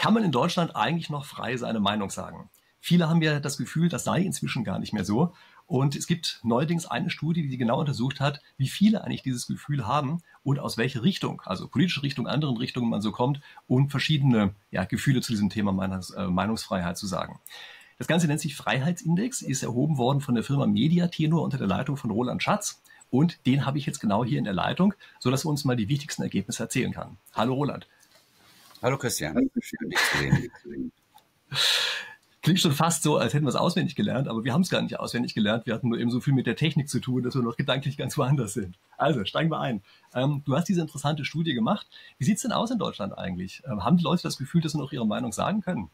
Kann man in Deutschland eigentlich noch frei seine Meinung sagen? Viele haben ja das Gefühl, das sei inzwischen gar nicht mehr so. Und es gibt neuerdings eine Studie, die genau untersucht hat, wie viele eigentlich dieses Gefühl haben und aus welcher Richtung, also politische Richtung, anderen Richtungen man so kommt, um verschiedene ja, Gefühle zu diesem Thema Meinungs, äh, Meinungsfreiheit zu sagen. Das Ganze nennt sich Freiheitsindex, ist erhoben worden von der Firma Mediatenor unter der Leitung von Roland Schatz. Und den habe ich jetzt genau hier in der Leitung, sodass er uns mal die wichtigsten Ergebnisse erzählen kann. Hallo Roland. Hallo Christian. Klingt schon fast so, als hätten wir es auswendig gelernt, aber wir haben es gar nicht auswendig gelernt. Wir hatten nur eben so viel mit der Technik zu tun, dass wir noch gedanklich ganz woanders sind. Also, steigen wir ein. Ähm, du hast diese interessante Studie gemacht. Wie sieht es denn aus in Deutschland eigentlich? Ähm, haben die Leute das Gefühl, dass sie noch ihre Meinung sagen können?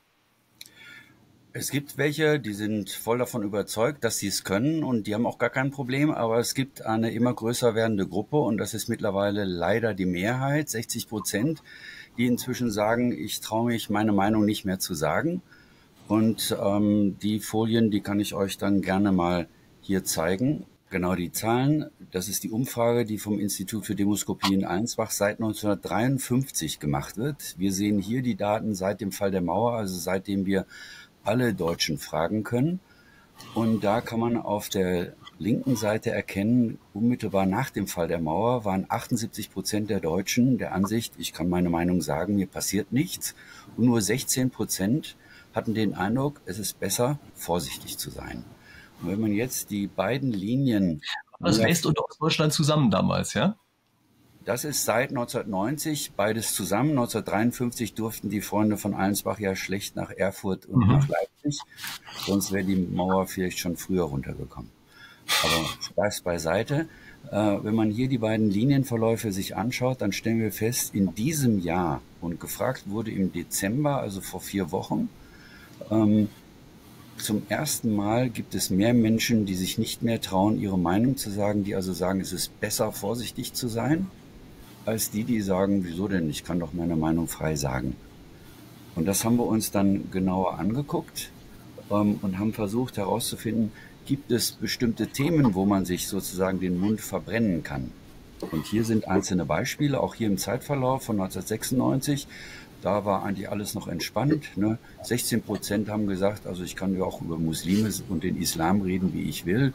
Es gibt welche, die sind voll davon überzeugt, dass sie es können und die haben auch gar kein Problem, aber es gibt eine immer größer werdende Gruppe und das ist mittlerweile leider die Mehrheit, 60 Prozent, die inzwischen sagen, ich traue mich, meine Meinung nicht mehr zu sagen. Und ähm, die Folien, die kann ich euch dann gerne mal hier zeigen. Genau die Zahlen, das ist die Umfrage, die vom Institut für Demoskopie in Allensbach seit 1953 gemacht wird. Wir sehen hier die Daten seit dem Fall der Mauer, also seitdem wir alle Deutschen fragen können. Und da kann man auf der linken Seite erkennen, unmittelbar nach dem Fall der Mauer waren 78 Prozent der Deutschen der Ansicht, ich kann meine Meinung sagen, mir passiert nichts. Und nur 16 Prozent hatten den Eindruck, es ist besser, vorsichtig zu sein. Und wenn man jetzt die beiden Linien. Das West- und Ostdeutschland zusammen damals, ja? Das ist seit 1990 beides zusammen. 1953 durften die Freunde von Allensbach ja schlecht nach Erfurt und mhm. nach Leipzig. Sonst wäre die Mauer vielleicht schon früher runtergekommen. Aber Spaß beiseite. Äh, wenn man hier die beiden Linienverläufe sich anschaut, dann stellen wir fest, in diesem Jahr und gefragt wurde im Dezember, also vor vier Wochen, ähm, zum ersten Mal gibt es mehr Menschen, die sich nicht mehr trauen, ihre Meinung zu sagen, die also sagen, es ist besser, vorsichtig zu sein, als die, die sagen, wieso denn, ich kann doch meine Meinung frei sagen. Und das haben wir uns dann genauer angeguckt ähm, und haben versucht herauszufinden, gibt es bestimmte Themen, wo man sich sozusagen den Mund verbrennen kann. Und hier sind einzelne Beispiele, auch hier im Zeitverlauf von 1996 da war eigentlich alles noch entspannt. Ne? 16 Prozent haben gesagt, also ich kann ja auch über Muslime und den Islam reden, wie ich will.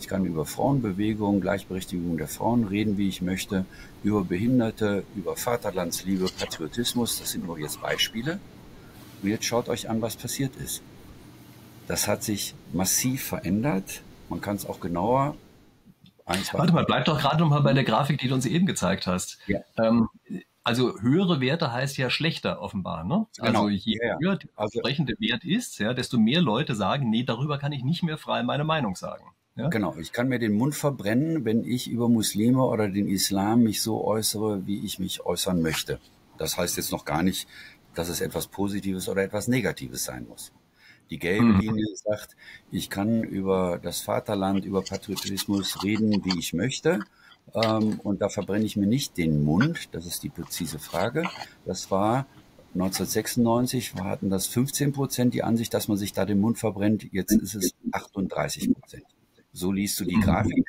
Ich kann über Frauenbewegung, Gleichberechtigung der Frauen reden, wie ich möchte. Über Behinderte, über Vaterlandsliebe, Patriotismus. Das sind nur jetzt Beispiele. Und jetzt schaut euch an, was passiert ist. Das hat sich massiv verändert. Man kann es auch genauer Warte mal, bleib doch gerade noch mal bei der Grafik, die du uns eben gezeigt hast. Ja. Ähm, also höhere Werte heißt ja schlechter offenbar. Ne? Genau. Also je ja, höher der also, entsprechende Wert ist, ja, desto mehr Leute sagen, nee, darüber kann ich nicht mehr frei meine Meinung sagen. Ja? Genau, ich kann mir den Mund verbrennen, wenn ich über Muslime oder den Islam mich so äußere, wie ich mich äußern möchte. Das heißt jetzt noch gar nicht, dass es etwas Positives oder etwas Negatives sein muss. Die gelbe mhm. Linie sagt, ich kann über das Vaterland, über Patriotismus reden, wie ich möchte. Ähm, und da verbrenne ich mir nicht den Mund. Das ist die präzise Frage. Das war 1996 hatten das 15 Prozent die Ansicht, dass man sich da den Mund verbrennt. Jetzt ist es 38 Prozent. So liest du die Grafik.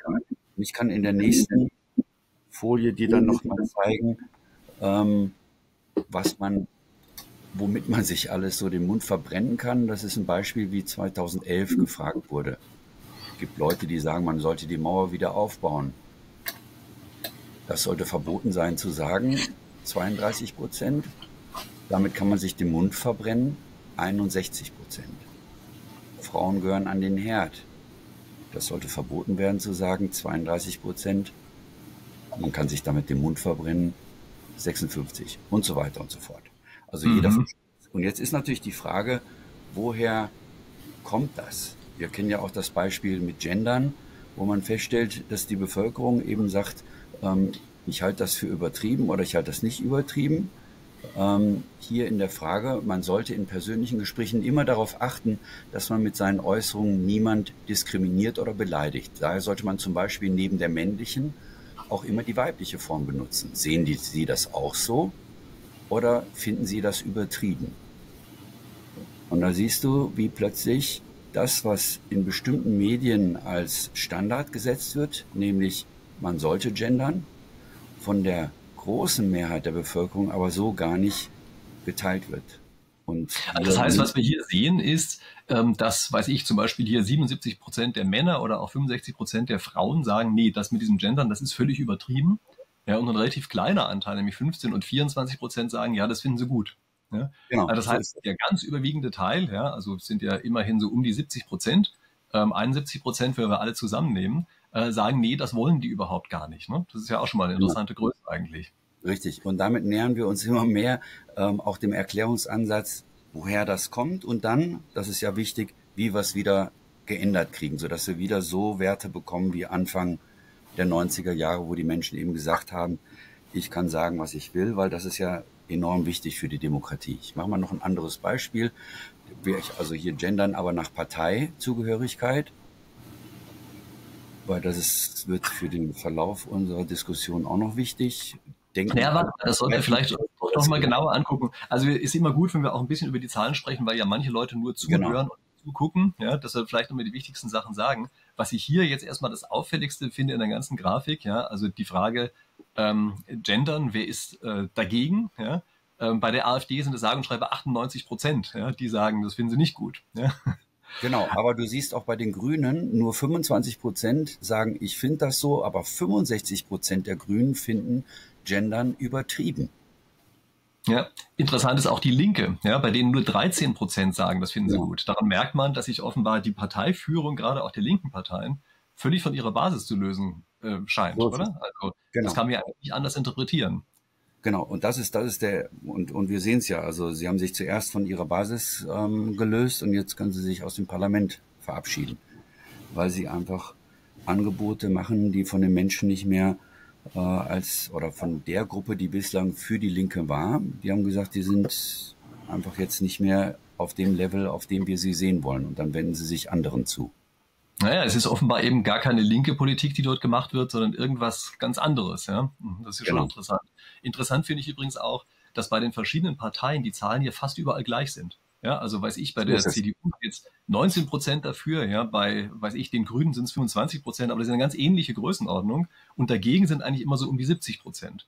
Ich kann in der nächsten Folie dir dann nochmal zeigen, ähm, was man, womit man sich alles so den Mund verbrennen kann. Das ist ein Beispiel, wie 2011 gefragt wurde. Es gibt Leute, die sagen, man sollte die Mauer wieder aufbauen. Das sollte verboten sein zu sagen, 32 Prozent. Damit kann man sich den Mund verbrennen, 61 Prozent. Frauen gehören an den Herd. Das sollte verboten werden zu sagen, 32 Prozent. Man kann sich damit den Mund verbrennen, 56 und so weiter und so fort. Also mhm. jeder. Und jetzt ist natürlich die Frage, woher kommt das? Wir kennen ja auch das Beispiel mit Gendern, wo man feststellt, dass die Bevölkerung eben sagt, ähm, ich halte das für übertrieben oder ich halte das nicht übertrieben. Ähm, hier in der Frage, man sollte in persönlichen Gesprächen immer darauf achten, dass man mit seinen Äußerungen niemand diskriminiert oder beleidigt. Daher sollte man zum Beispiel neben der männlichen auch immer die weibliche Form benutzen. Sehen die, Sie das auch so oder finden Sie das übertrieben? Und da siehst du, wie plötzlich das, was in bestimmten Medien als Standard gesetzt wird, nämlich man sollte gendern, von der großen Mehrheit der Bevölkerung aber so gar nicht geteilt wird. Und das heißt, was wir hier sehen, ist, ähm, dass, weiß ich, zum Beispiel hier 77 Prozent der Männer oder auch 65 Prozent der Frauen sagen, nee, das mit diesem Gendern, das ist völlig übertrieben. Ja, und ein relativ kleiner Anteil, nämlich 15 und 24 Prozent sagen, ja, das finden sie gut. Ja? Genau. Also das heißt, der ganz überwiegende Teil, ja, also sind ja immerhin so um die 70 Prozent, ähm, 71 Prozent, wenn wir alle zusammennehmen, äh, sagen, nee, das wollen die überhaupt gar nicht. Ne? Das ist ja auch schon mal eine interessante ja. Größe eigentlich. Richtig. Und damit nähern wir uns immer mehr ähm, auch dem Erklärungsansatz, woher das kommt und dann, das ist ja wichtig, wie wir es wieder geändert kriegen, sodass wir wieder so Werte bekommen wie Anfang der 90er Jahre, wo die Menschen eben gesagt haben, ich kann sagen, was ich will, weil das ist ja enorm wichtig für die Demokratie. Ich mache mal noch ein anderes Beispiel. Also hier gendern, aber nach Parteizugehörigkeit, weil das ist, wird für den Verlauf unserer Diskussion auch noch wichtig denken. Ja, warte, das sollten wir vielleicht doch mal genauer angucken. Also ist immer gut, wenn wir auch ein bisschen über die Zahlen sprechen, weil ja manche Leute nur zuhören genau. Und zugucken, ja, dass wir vielleicht nochmal die wichtigsten Sachen sagen. Was ich hier jetzt erstmal das Auffälligste finde in der ganzen Grafik, ja, also die Frage ähm, Gendern, wer ist äh, dagegen, ja, ähm, bei der AfD sind es sage und schreibe 98 Prozent, ja, die sagen, das finden sie nicht gut. Ja. Genau, aber du siehst auch bei den Grünen, nur 25 Prozent sagen, ich finde das so, aber 65 Prozent der Grünen finden Gendern übertrieben. Ja, interessant ist auch die Linke, ja, bei denen nur 13 Prozent sagen, das finden sie ja. gut. Daran merkt man, dass sich offenbar die Parteiführung, gerade auch der linken Parteien, völlig von ihrer Basis zu lösen äh, scheint, so oder? Also genau. das kann man ja nicht anders interpretieren. Genau, und das ist, das ist der, und, und wir sehen es ja, also sie haben sich zuerst von ihrer Basis ähm, gelöst und jetzt können sie sich aus dem Parlament verabschieden, weil sie einfach Angebote machen, die von den Menschen nicht mehr äh, als oder von der Gruppe, die bislang für die Linke war, die haben gesagt, die sind einfach jetzt nicht mehr auf dem Level, auf dem wir sie sehen wollen. Und dann wenden sie sich anderen zu. Naja, es ist offenbar eben gar keine linke Politik, die dort gemacht wird, sondern irgendwas ganz anderes. Ja, mhm, das ist genau. schon interessant. Interessant finde ich übrigens auch, dass bei den verschiedenen Parteien die Zahlen hier fast überall gleich sind. Ja, also weiß ich, bei der CDU jetzt 19 Prozent dafür, ja, bei, weiß ich, den Grünen sind es 25 Prozent, aber das ist eine ganz ähnliche Größenordnung. Und dagegen sind eigentlich immer so um die 70 Prozent.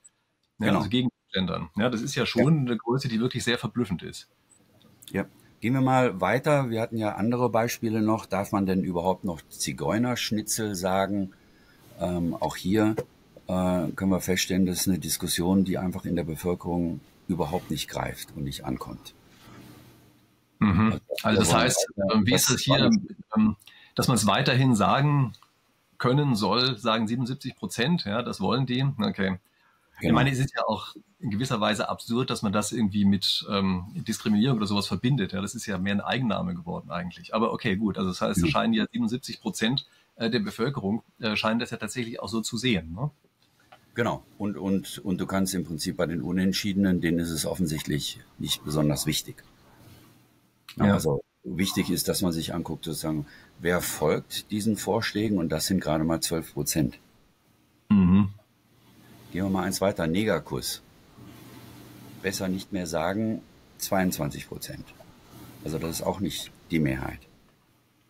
Ja, genau. Also gegen Gendern. Ja, das ist ja schon ja. eine Größe, die wirklich sehr verblüffend ist. Ja. Gehen wir mal weiter. Wir hatten ja andere Beispiele noch. Darf man denn überhaupt noch Zigeunerschnitzel sagen? Ähm, auch hier äh, können wir feststellen, das ist eine Diskussion, die einfach in der Bevölkerung überhaupt nicht greift und nicht ankommt. Mhm. Also das heißt, ähm, wie ist es hier, ähm, dass man es weiterhin sagen können soll, sagen 77 Prozent, ja, das wollen die. Okay. Genau. Ich meine, es ist ja auch in gewisser Weise absurd, dass man das irgendwie mit ähm, Diskriminierung oder sowas verbindet. Ja, das ist ja mehr ein Eigenname geworden eigentlich. Aber okay, gut. Also das heißt, es scheinen ja 77 Prozent äh, der Bevölkerung äh, scheinen das ja tatsächlich auch so zu sehen. Ne? Genau. Und, und, und du kannst im Prinzip bei den Unentschiedenen, denen ist es offensichtlich nicht besonders wichtig. Ja. Also wichtig ist, dass man sich anguckt, sozusagen, wer folgt diesen Vorschlägen und das sind gerade mal 12 Prozent. Mhm. Gehen wir mal eins weiter, Negerkuss. Besser nicht mehr sagen, 22 Prozent. Also das ist auch nicht die Mehrheit.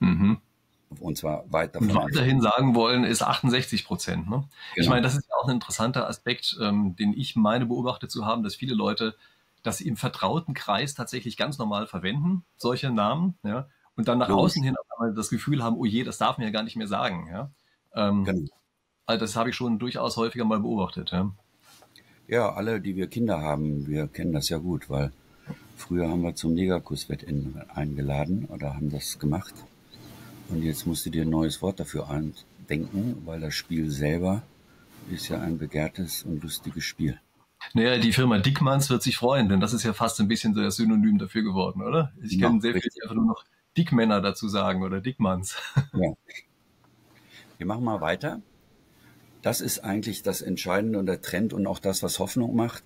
Mhm. Und zwar weit davon. Und weiterhin sagen wollen, ist 68 Prozent. Ne? Genau. Ich meine, das ist ja auch ein interessanter Aspekt, ähm, den ich meine beobachtet zu haben, dass viele Leute das im vertrauten Kreis tatsächlich ganz normal verwenden, solche Namen, ja, und dann nach Los. außen hin das Gefühl haben, oh je, das darf man ja gar nicht mehr sagen, ja. Ähm, genau. Also das habe ich schon durchaus häufiger mal beobachtet, ja. Ja, alle, die wir Kinder haben, wir kennen das ja gut, weil früher haben wir zum Negerkusswettrennen eingeladen oder haben das gemacht. Und jetzt musst du dir ein neues Wort dafür denken, weil das Spiel selber ist ja ein begehrtes und lustiges Spiel. Naja, die Firma Dickmanns wird sich freuen, denn das ist ja fast ein bisschen so das Synonym dafür geworden, oder? Ich kenne sehr viele, die einfach nur noch Dickmänner dazu sagen oder Dickmanns. Ja. Wir machen mal weiter. Das ist eigentlich das Entscheidende und der Trend und auch das, was Hoffnung macht,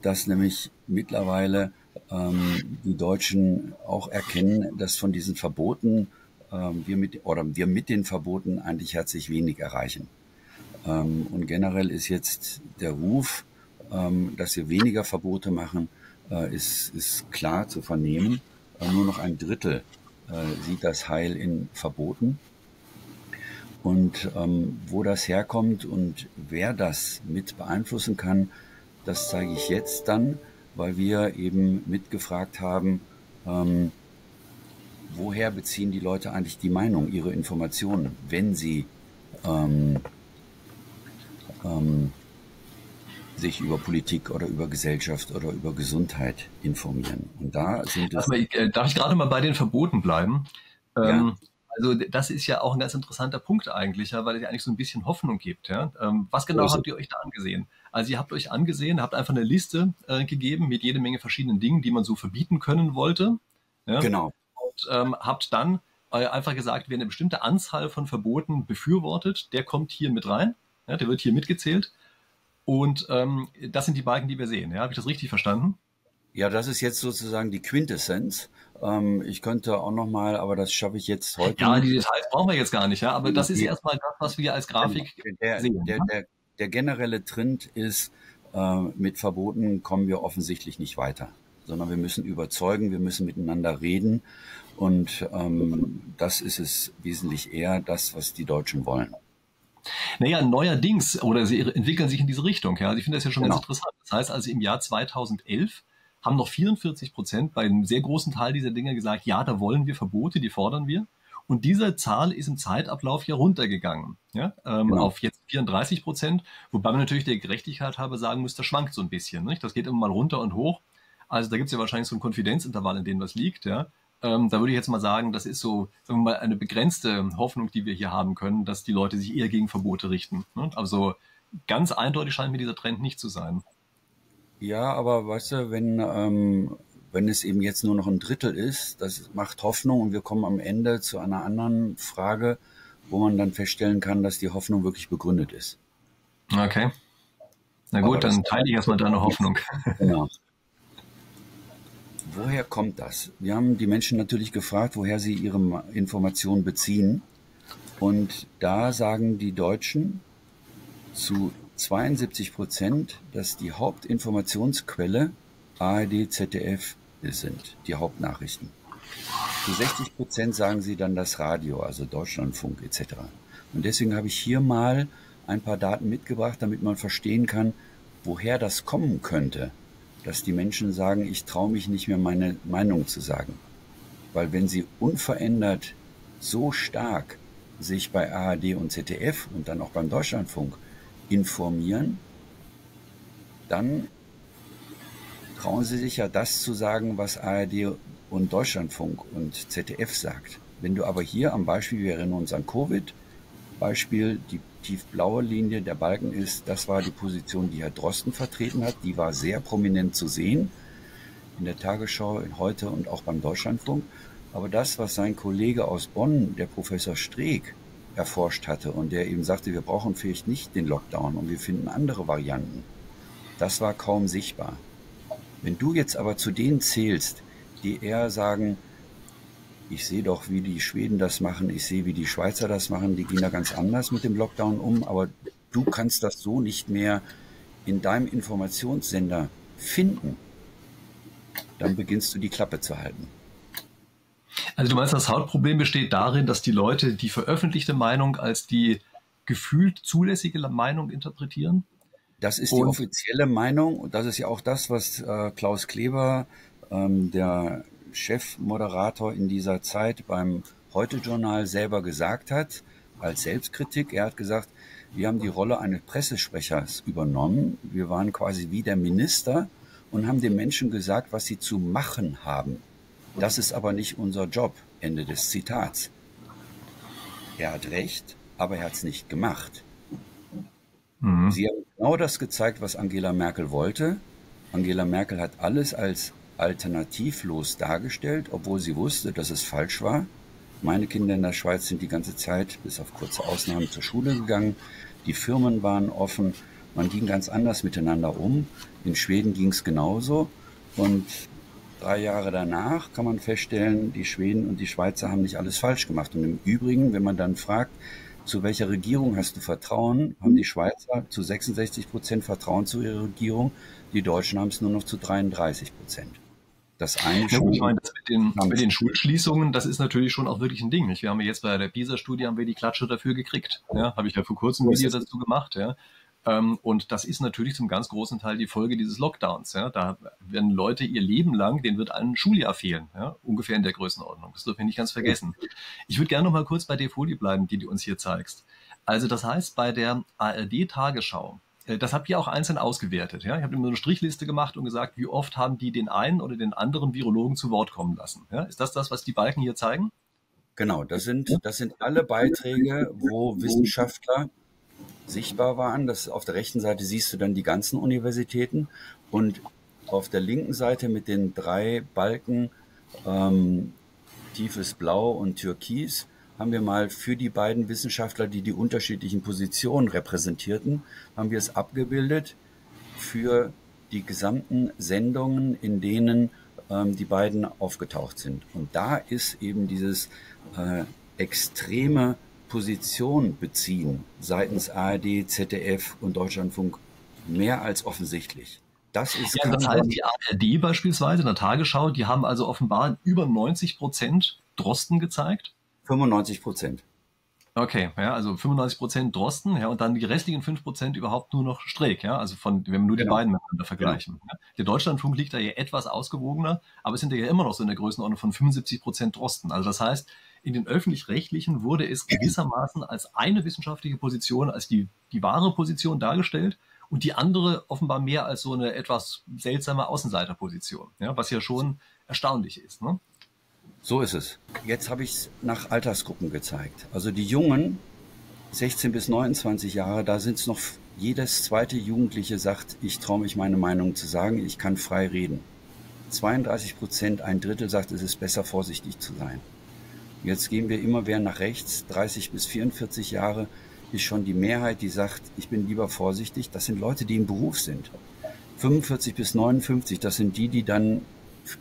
dass nämlich mittlerweile ähm, die Deutschen auch erkennen, dass von diesen Verboten ähm, wir mit oder wir mit den Verboten eigentlich herzlich wenig erreichen. Ähm, und generell ist jetzt der Ruf dass wir weniger Verbote machen, äh, ist, ist klar zu vernehmen. Äh, nur noch ein Drittel äh, sieht das Heil in Verboten. Und ähm, wo das herkommt und wer das mit beeinflussen kann, das zeige ich jetzt dann, weil wir eben mitgefragt haben, ähm, woher beziehen die Leute eigentlich die Meinung, ihre Informationen, wenn sie ähm, ähm, sich über Politik oder über Gesellschaft oder über Gesundheit informieren. Und da sind es. Also, darf ich gerade mal bei den Verboten bleiben? Ja. Ähm, also das ist ja auch ein ganz interessanter Punkt eigentlich, ja, weil es ja eigentlich so ein bisschen Hoffnung gibt. Ja. Ähm, was genau also, habt ihr euch da angesehen? Also ihr habt euch angesehen, habt einfach eine Liste äh, gegeben mit jede Menge verschiedenen Dingen, die man so verbieten können wollte. Ja. Genau. Und ähm, habt dann äh, einfach gesagt, wer eine bestimmte Anzahl von Verboten befürwortet, der kommt hier mit rein. Ja, der wird hier mitgezählt. Und ähm, das sind die Balken, die wir sehen. Ja, habe ich das richtig verstanden? Ja, das ist jetzt sozusagen die Quintessenz. Ähm, ich könnte auch noch mal, aber das schaffe ich jetzt heute. Ja, die Details brauchen wir jetzt gar nicht. Ja, aber das ist erstmal das, was wir als Grafik der, sehen. Der, der, der, generelle Trend ist, äh, mit Verboten kommen wir offensichtlich nicht weiter, sondern wir müssen überzeugen, wir müssen miteinander reden. Und ähm, das ist es wesentlich eher das, was die Deutschen wollen. Naja, neuerdings, oder sie entwickeln sich in diese Richtung. Ja. Also ich finde das ja schon genau. ganz interessant. Das heißt also im Jahr 2011 haben noch 44 Prozent bei einem sehr großen Teil dieser Dinge gesagt, ja, da wollen wir Verbote, die fordern wir. Und diese Zahl ist im Zeitablauf ja runtergegangen, ja, ähm, genau. auf jetzt 34 Prozent, wobei man natürlich der Gerechtigkeit halber sagen muss, das schwankt so ein bisschen. Nicht? Das geht immer mal runter und hoch. Also da gibt es ja wahrscheinlich so ein Konfidenzintervall, in dem das liegt. Ja. Ähm, da würde ich jetzt mal sagen, das ist so sagen wir mal, eine begrenzte Hoffnung, die wir hier haben können, dass die Leute sich eher gegen Verbote richten. Ne? Also ganz eindeutig scheint mir dieser Trend nicht zu sein. Ja, aber weißt du, wenn, ähm, wenn es eben jetzt nur noch ein Drittel ist, das macht Hoffnung und wir kommen am Ende zu einer anderen Frage, wo man dann feststellen kann, dass die Hoffnung wirklich begründet ist. Okay. Na gut, dann teile ich erstmal deine Hoffnung. Genau. Woher kommt das? Wir haben die Menschen natürlich gefragt, woher sie ihre Informationen beziehen. Und da sagen die Deutschen zu 72 Prozent, dass die Hauptinformationsquelle ARD, ZDF sind, die Hauptnachrichten. Zu 60 Prozent sagen sie dann das Radio, also Deutschlandfunk etc. Und deswegen habe ich hier mal ein paar Daten mitgebracht, damit man verstehen kann, woher das kommen könnte, dass die Menschen sagen, ich traue mich nicht mehr meine Meinung zu sagen. Weil wenn sie unverändert so stark sich bei ARD und ZDF und dann auch beim Deutschlandfunk informieren, dann trauen sie sich ja das zu sagen, was ARD und Deutschlandfunk und ZDF sagt. Wenn du aber hier am Beispiel, wir erinnern uns an Covid, Beispiel, die tiefblaue Linie der Balken ist, das war die Position, die Herr Drosten vertreten hat. Die war sehr prominent zu sehen in der Tagesschau, in heute und auch beim Deutschlandfunk. Aber das, was sein Kollege aus Bonn, der Professor Streeck, erforscht hatte und der eben sagte, wir brauchen vielleicht nicht den Lockdown und wir finden andere Varianten, das war kaum sichtbar. Wenn du jetzt aber zu denen zählst, die eher sagen, ich sehe doch, wie die Schweden das machen, ich sehe, wie die Schweizer das machen, die gehen da ganz anders mit dem Lockdown um, aber du kannst das so nicht mehr in deinem Informationssender finden, dann beginnst du die Klappe zu halten. Also du meinst, das Hauptproblem besteht darin, dass die Leute die veröffentlichte Meinung als die gefühlt zulässige Meinung interpretieren? Das ist und die offizielle Meinung. Und das ist ja auch das, was äh, Klaus Kleber, ähm, der Chefmoderator in dieser Zeit beim Heute-Journal selber gesagt hat, als Selbstkritik. Er hat gesagt, wir haben die Rolle eines Pressesprechers übernommen. Wir waren quasi wie der Minister und haben den Menschen gesagt, was sie zu machen haben. Das ist aber nicht unser Job. Ende des Zitats. Er hat recht, aber er hat es nicht gemacht. Mhm. Sie haben genau das gezeigt, was Angela Merkel wollte. Angela Merkel hat alles als alternativlos dargestellt, obwohl sie wusste, dass es falsch war. Meine Kinder in der Schweiz sind die ganze Zeit, bis auf kurze Ausnahmen, zur Schule gegangen. Die Firmen waren offen. Man ging ganz anders miteinander um. In Schweden ging es genauso. Und drei Jahre danach kann man feststellen, die Schweden und die Schweizer haben nicht alles falsch gemacht. Und im Übrigen, wenn man dann fragt, zu welcher Regierung hast du Vertrauen, haben die Schweizer zu 66 Prozent Vertrauen zu ihrer Regierung, die Deutschen haben es nur noch zu 33 Prozent. Das eine ja, ich meine, das mit den, mit den Schulschließungen, das ist natürlich schon auch wirklich ein Ding. Wir haben ja jetzt bei der PISA-Studie haben wir die Klatsche dafür gekriegt. Ja, habe ich ja vor kurzem ein Video dazu gemacht. Ja. Ähm, und das ist natürlich zum ganz großen Teil die Folge dieses Lockdowns. Ja. Da werden Leute ihr Leben lang, denen wird ein Schuljahr fehlen, ja, ungefähr in der Größenordnung. Das dürfen wir nicht ganz vergessen. Ich würde gerne noch mal kurz bei der Folie bleiben, die du uns hier zeigst. Also das heißt, bei der ARD-Tagesschau, das habt ihr auch einzeln ausgewertet. Ja? Ich habe immer eine Strichliste gemacht und gesagt, wie oft haben die den einen oder den anderen Virologen zu Wort kommen lassen. Ja? Ist das das, was die Balken hier zeigen? Genau, das sind, das sind alle Beiträge, wo Wissenschaftler sichtbar waren. Das auf der rechten Seite siehst du dann die ganzen Universitäten und auf der linken Seite mit den drei Balken ähm, tiefes Blau und Türkis haben wir mal für die beiden Wissenschaftler, die die unterschiedlichen Positionen repräsentierten, haben wir es abgebildet für die gesamten Sendungen, in denen ähm, die beiden aufgetaucht sind. Und da ist eben dieses äh, extreme Position beziehen seitens ARD, ZDF und Deutschlandfunk mehr als offensichtlich. Das ist ja, das heißt, die ARD beispielsweise in der Tagesschau, die haben also offenbar über 90 Prozent Drosten gezeigt. 95 Prozent. Okay, ja, also 95 Prozent Drosten, ja, und dann die restlichen 5 Prozent überhaupt nur noch Streeck, ja, also von, wenn wir nur genau. die beiden miteinander vergleichen. Genau. Ja. Der Deutschlandfunk liegt da ja etwas ausgewogener, aber es sind ja immer noch so in der Größenordnung von 75 Prozent Drosten. Also das heißt, in den öffentlich-rechtlichen wurde es gewissermaßen als eine wissenschaftliche Position, als die, die wahre Position dargestellt und die andere offenbar mehr als so eine etwas seltsame Außenseiterposition, ja, was ja schon erstaunlich ist. Ne? So ist es. Jetzt habe ich es nach Altersgruppen gezeigt. Also die Jungen, 16 bis 29 Jahre, da sind es noch, jedes zweite Jugendliche sagt, ich traue mich meine Meinung zu sagen, ich kann frei reden. 32 Prozent, ein Drittel sagt, es ist besser vorsichtig zu sein. Jetzt gehen wir immer mehr nach rechts. 30 bis 44 Jahre ist schon die Mehrheit, die sagt, ich bin lieber vorsichtig. Das sind Leute, die im Beruf sind. 45 bis 59, das sind die, die dann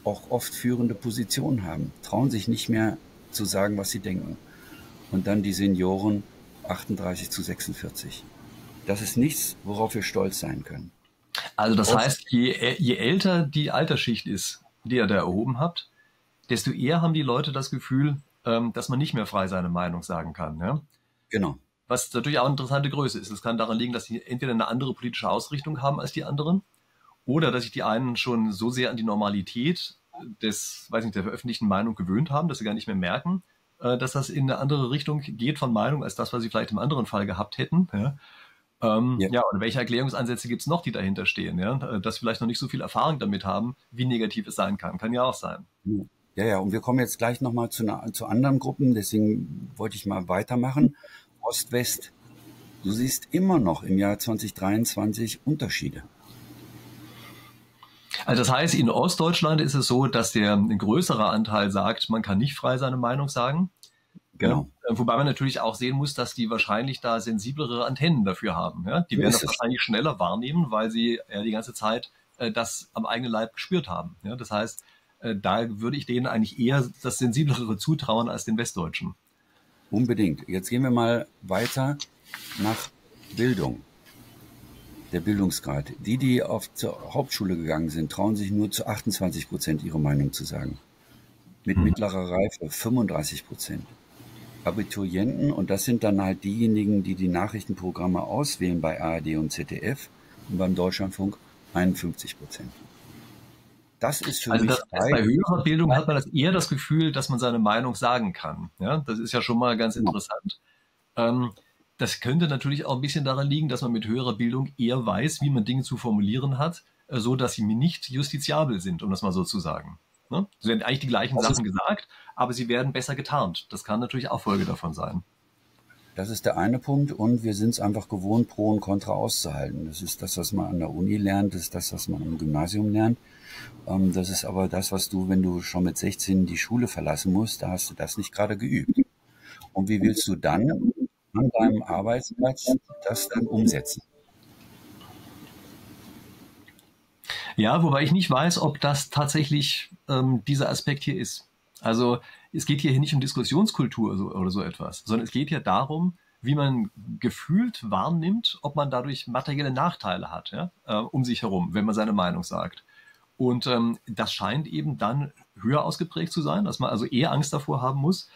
auch oft führende Positionen haben, trauen sich nicht mehr zu sagen, was sie denken. Und dann die Senioren 38 zu 46. Das ist nichts, worauf wir stolz sein können. Also das heißt, je, je älter die Altersschicht ist, die ihr da erhoben habt, desto eher haben die Leute das Gefühl, ähm, dass man nicht mehr frei seine Meinung sagen kann. Ja? Genau. Was natürlich auch eine interessante Größe ist. Es kann daran liegen, dass sie entweder eine andere politische Ausrichtung haben als die anderen oder dass sich die einen schon so sehr an die Normalität des, weiß nicht, der veröffentlichten Meinung gewöhnt haben, dass sie gar nicht mehr merken, äh, dass das in eine andere Richtung geht von Meinung als das, was sie vielleicht im anderen Fall gehabt hätten. Ja? Ähm, ja. ja, und welche Erklärungsansätze gibt es noch, die dahinter stehen? Ja? Äh, dass vielleicht noch nicht so viel Erfahrung damit haben, wie negativ es sein kann. Kann ja auch sein. Ja, ja, und wir kommen jetzt gleich nochmal zu, zu anderen Gruppen, deswegen wollte ich mal weitermachen. Ost-West. Du siehst immer noch im Jahr 2023 Unterschiede. Also das heißt, in Ostdeutschland ist es so, dass der ein größere Anteil sagt, man kann nicht frei seine Meinung sagen. Genau. Ja, wobei man natürlich auch sehen muss, dass die wahrscheinlich da sensiblere Antennen dafür haben. Ja? Die werden das wahrscheinlich schneller wahrnehmen, weil sie ja die ganze Zeit äh, das am eigenen Leib gespürt haben. Ja? Das heißt, äh, da würde ich denen eigentlich eher das sensiblere zutrauen als den Westdeutschen. Unbedingt. Jetzt gehen wir mal weiter nach Bildung. Der Bildungsgrad. Die, die auf zur Hauptschule gegangen sind, trauen sich nur zu 28 Prozent ihre Meinung zu sagen. Mit hm. mittlerer Reife 35 Prozent. Abiturienten, und das sind dann halt diejenigen, die die Nachrichtenprogramme auswählen bei ARD und ZDF und beim Deutschlandfunk 51 Prozent. Das ist für also mich das, bei höherer Bildung hat man das eher das Gefühl, dass man seine Meinung sagen kann. Ja, das ist ja schon mal ganz genau. interessant. Ähm, das könnte natürlich auch ein bisschen daran liegen, dass man mit höherer Bildung eher weiß, wie man Dinge zu formulieren hat, äh, so dass sie mir nicht justiziabel sind, um das mal so zu sagen. Ne? Sie werden eigentlich die gleichen das Sachen gesagt, aber sie werden besser getarnt. Das kann natürlich auch Folge davon sein. Das ist der eine Punkt und wir sind es einfach gewohnt, Pro und Contra auszuhalten. Das ist das, was man an der Uni lernt, das ist das, was man im Gymnasium lernt. Ähm, das ist aber das, was du, wenn du schon mit 16 die Schule verlassen musst, da hast du das nicht gerade geübt. Und wie willst du dann an deinem Arbeitsplatz das dann umsetzen? Ja, wobei ich nicht weiß, ob das tatsächlich ähm, dieser Aspekt hier ist. Also es geht hier nicht um Diskussionskultur so, oder so etwas, sondern es geht hier darum, wie man gefühlt wahrnimmt, ob man dadurch materielle Nachteile hat, ja, äh, um sich herum, wenn man seine Meinung sagt. Und ähm, das scheint eben dann höher ausgeprägt zu sein, dass man also eher Angst davor haben muss,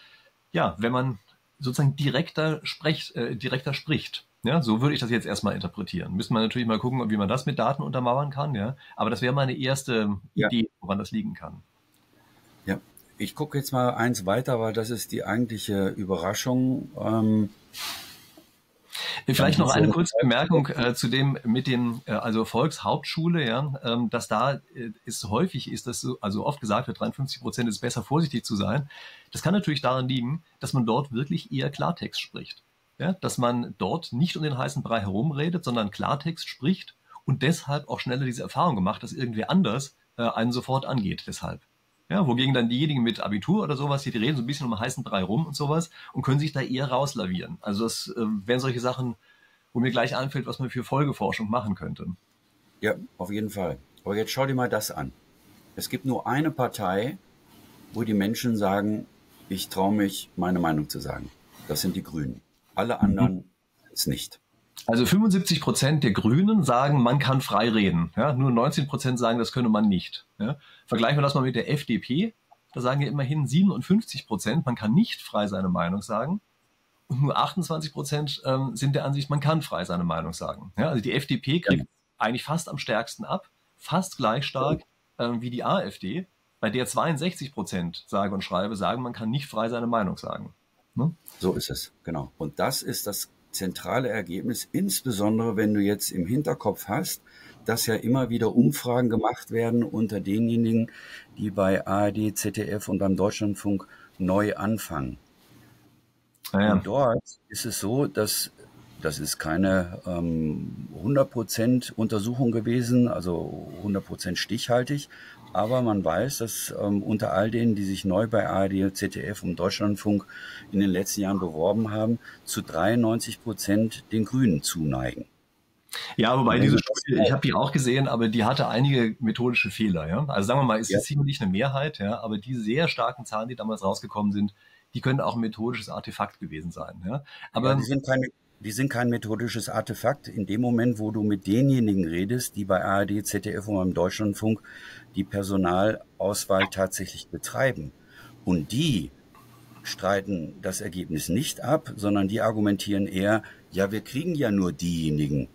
ja, wenn man sozusagen direkter, sprecht, äh, direkter spricht. Ja, so würde ich das jetzt erstmal interpretieren. Müssen wir natürlich mal gucken, wie man das mit Daten untermauern kann. Ja, aber das wäre meine erste ja. Idee, woran das liegen kann. Ja, ich gucke jetzt mal eins weiter, weil das ist die eigentliche Überraschung. Ähm, Vielleicht noch eine kurze Bemerkung äh, zu dem mit dem, äh, also Volkshauptschule, ja, ähm, dass da äh, ist häufig ist, dass so, also oft gesagt wird, 53 Prozent ist besser, vorsichtig zu sein. Das kann natürlich daran liegen, dass man dort wirklich eher Klartext spricht. Ja, dass man dort nicht um den heißen Brei herumredet, sondern Klartext spricht und deshalb auch schneller diese Erfahrung gemacht, dass irgendwer anders äh, einen sofort angeht. Deshalb. Ja, wogegen dann diejenigen mit Abitur oder sowas, die reden so ein bisschen um heißen Brei rum und sowas und können sich da eher rauslavieren. Also das äh, wären solche Sachen, wo mir gleich einfällt, was man für Folgeforschung machen könnte. Ja, auf jeden Fall. Aber jetzt schau dir mal das an. Es gibt nur eine Partei, wo die Menschen sagen, ich traue mich, meine Meinung zu sagen. Das sind die Grünen. Alle anderen mhm. ist nicht. Also 75 Prozent der Grünen sagen, man kann frei reden. Ja, nur 19 Prozent sagen, das könne man nicht. Ja. Vergleichen wir das mal mit der FDP. Da sagen ja immerhin 57 Prozent, man kann nicht frei seine Meinung sagen. Und nur 28 Prozent ähm, sind der Ansicht, man kann frei seine Meinung sagen. Ja, also die FDP kriegt ja. eigentlich fast am stärksten ab, fast gleich stark ähm, wie die AfD, bei der 62 Prozent sage und schreibe sagen, man kann nicht frei seine Meinung sagen. Ne? So ist es, genau. Und das ist das zentrale Ergebnis, insbesondere wenn du jetzt im Hinterkopf hast, dass ja immer wieder Umfragen gemacht werden unter denjenigen, die bei ARD, ZDF und beim Deutschlandfunk neu anfangen. Ah ja. Und dort ist es so, dass das ist keine ähm, 100% Untersuchung gewesen, also 100% stichhaltig, aber man weiß, dass ähm, unter all denen, die sich neu bei ARD, ZDF und Deutschlandfunk in den letzten Jahren beworben haben, zu 93 Prozent den Grünen zuneigen. Ja, wobei diese Studie, ich habe die auch gesehen, aber die hatte einige methodische Fehler. Ja? Also sagen wir mal, es ja. ist sicherlich eine Mehrheit, ja, aber die sehr starken Zahlen, die damals rausgekommen sind, die können auch ein methodisches Artefakt gewesen sein. Ja? Aber ja, die sind keine die sind kein methodisches Artefakt. In dem Moment, wo du mit denjenigen redest, die bei ARD, ZDF und beim Deutschlandfunk die Personalauswahl tatsächlich betreiben. Und die streiten das Ergebnis nicht ab, sondern die argumentieren eher, ja, wir kriegen ja nur diejenigen,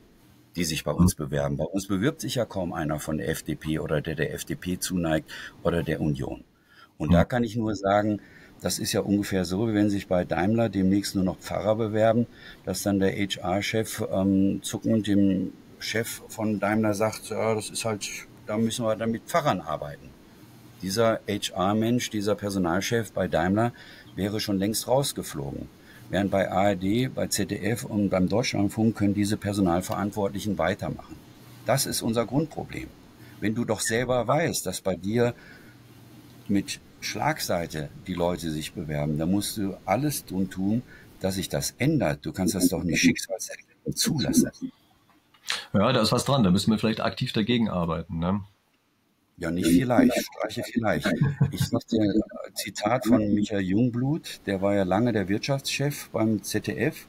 die sich bei uns bewerben. Bei uns bewirbt sich ja kaum einer von der FDP oder der der FDP zuneigt oder der Union. Und da kann ich nur sagen, das ist ja ungefähr so, wie wenn sich bei Daimler demnächst nur noch Pfarrer bewerben, dass dann der HR-Chef ähm, zuckend dem Chef von Daimler sagt, ja, das ist halt, da müssen wir dann mit Pfarrern arbeiten. Dieser HR-Mensch, dieser Personalchef bei Daimler wäre schon längst rausgeflogen. Während bei ARD, bei ZDF und beim Deutschlandfunk können diese Personalverantwortlichen weitermachen. Das ist unser Grundproblem. Wenn du doch selber weißt, dass bei dir mit Schlagseite die Leute sich bewerben. Da musst du alles tun, tun, dass sich das ändert. Du kannst das doch nicht schicksalserklärend zulassen. Ja, da ist was dran. Da müssen wir vielleicht aktiv dagegen arbeiten. Ne? Ja, nicht vielleicht, streiche vielleicht. Ich sag dir ein Zitat von Michael Jungblut, der war ja lange der Wirtschaftschef beim ZDF.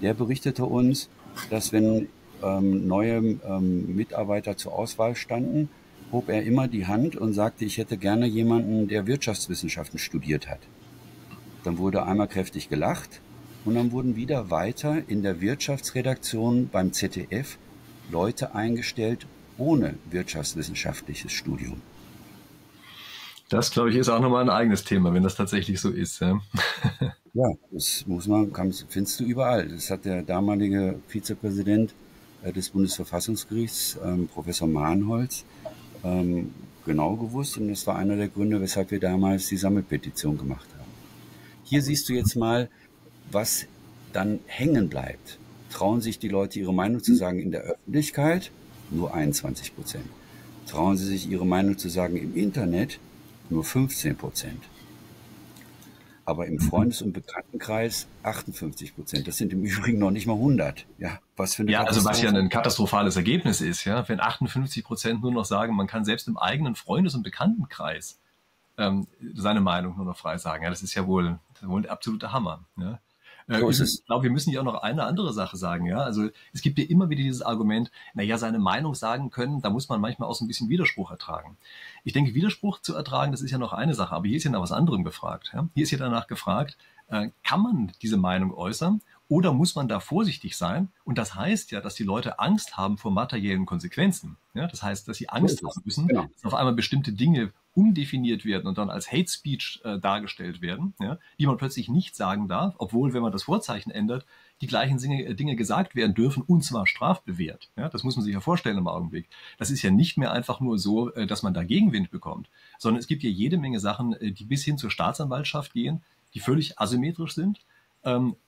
Der berichtete uns, dass wenn ähm, neue ähm, Mitarbeiter zur Auswahl standen, hob er immer die Hand und sagte, ich hätte gerne jemanden, der Wirtschaftswissenschaften studiert hat. Dann wurde einmal kräftig gelacht und dann wurden wieder weiter in der Wirtschaftsredaktion beim ZDF Leute eingestellt ohne wirtschaftswissenschaftliches Studium. Das, glaube ich, ist auch nochmal ein eigenes Thema, wenn das tatsächlich so ist. Ja, ja das muss man, kann, findest du überall. Das hat der damalige Vizepräsident äh, des Bundesverfassungsgerichts, ähm, Professor Mahnholz, ähm, genau gewusst und das war einer der Gründe, weshalb wir damals die Sammelpetition gemacht haben. Hier siehst du jetzt mal, was dann hängen bleibt. Trauen sich die Leute ihre Meinung zu sagen in der Öffentlichkeit? Nur 21 Prozent. Trauen sie sich ihre Meinung zu sagen im Internet? Nur 15 Prozent aber im Freundes- und Bekanntenkreis 58 Prozent. Das sind im Übrigen noch nicht mal 100. Ja, was für eine Ja, also was ja ein katastrophales Ergebnis ist, ja, wenn 58 Prozent nur noch sagen, man kann selbst im eigenen Freundes- und Bekanntenkreis ähm, seine Meinung nur noch frei sagen. Ja, das ist ja wohl, wohl der absolute Hammer. Ja. Äh, so ich glaube, wir müssen ja auch noch eine andere Sache sagen. Ja, also es gibt ja immer wieder dieses Argument, naja, seine Meinung sagen können, da muss man manchmal auch so ein bisschen Widerspruch ertragen. Ich denke, Widerspruch zu ertragen, das ist ja noch eine Sache, aber hier ist ja nach was anderem gefragt. Ja? Hier ist ja danach gefragt, äh, kann man diese Meinung äußern Oder muss man da vorsichtig sein? Und das heißt ja, dass die Leute Angst haben vor materiellen Konsequenzen. Ja, das heißt, dass sie Angst haben müssen, genau. dass auf einmal bestimmte Dinge umdefiniert werden und dann als Hate Speech äh, dargestellt werden, ja, die man plötzlich nicht sagen darf, obwohl, wenn man das Vorzeichen ändert, die gleichen Dinge, äh, Dinge gesagt werden dürfen und zwar strafbewehrt. Ja, das muss man sich ja vorstellen im Augenblick. Das ist ja nicht mehr einfach nur so, äh, dass man da Gegenwind bekommt, sondern es gibt ja jede Menge Sachen, äh, die bis hin zur Staatsanwaltschaft gehen, die völlig asymmetrisch sind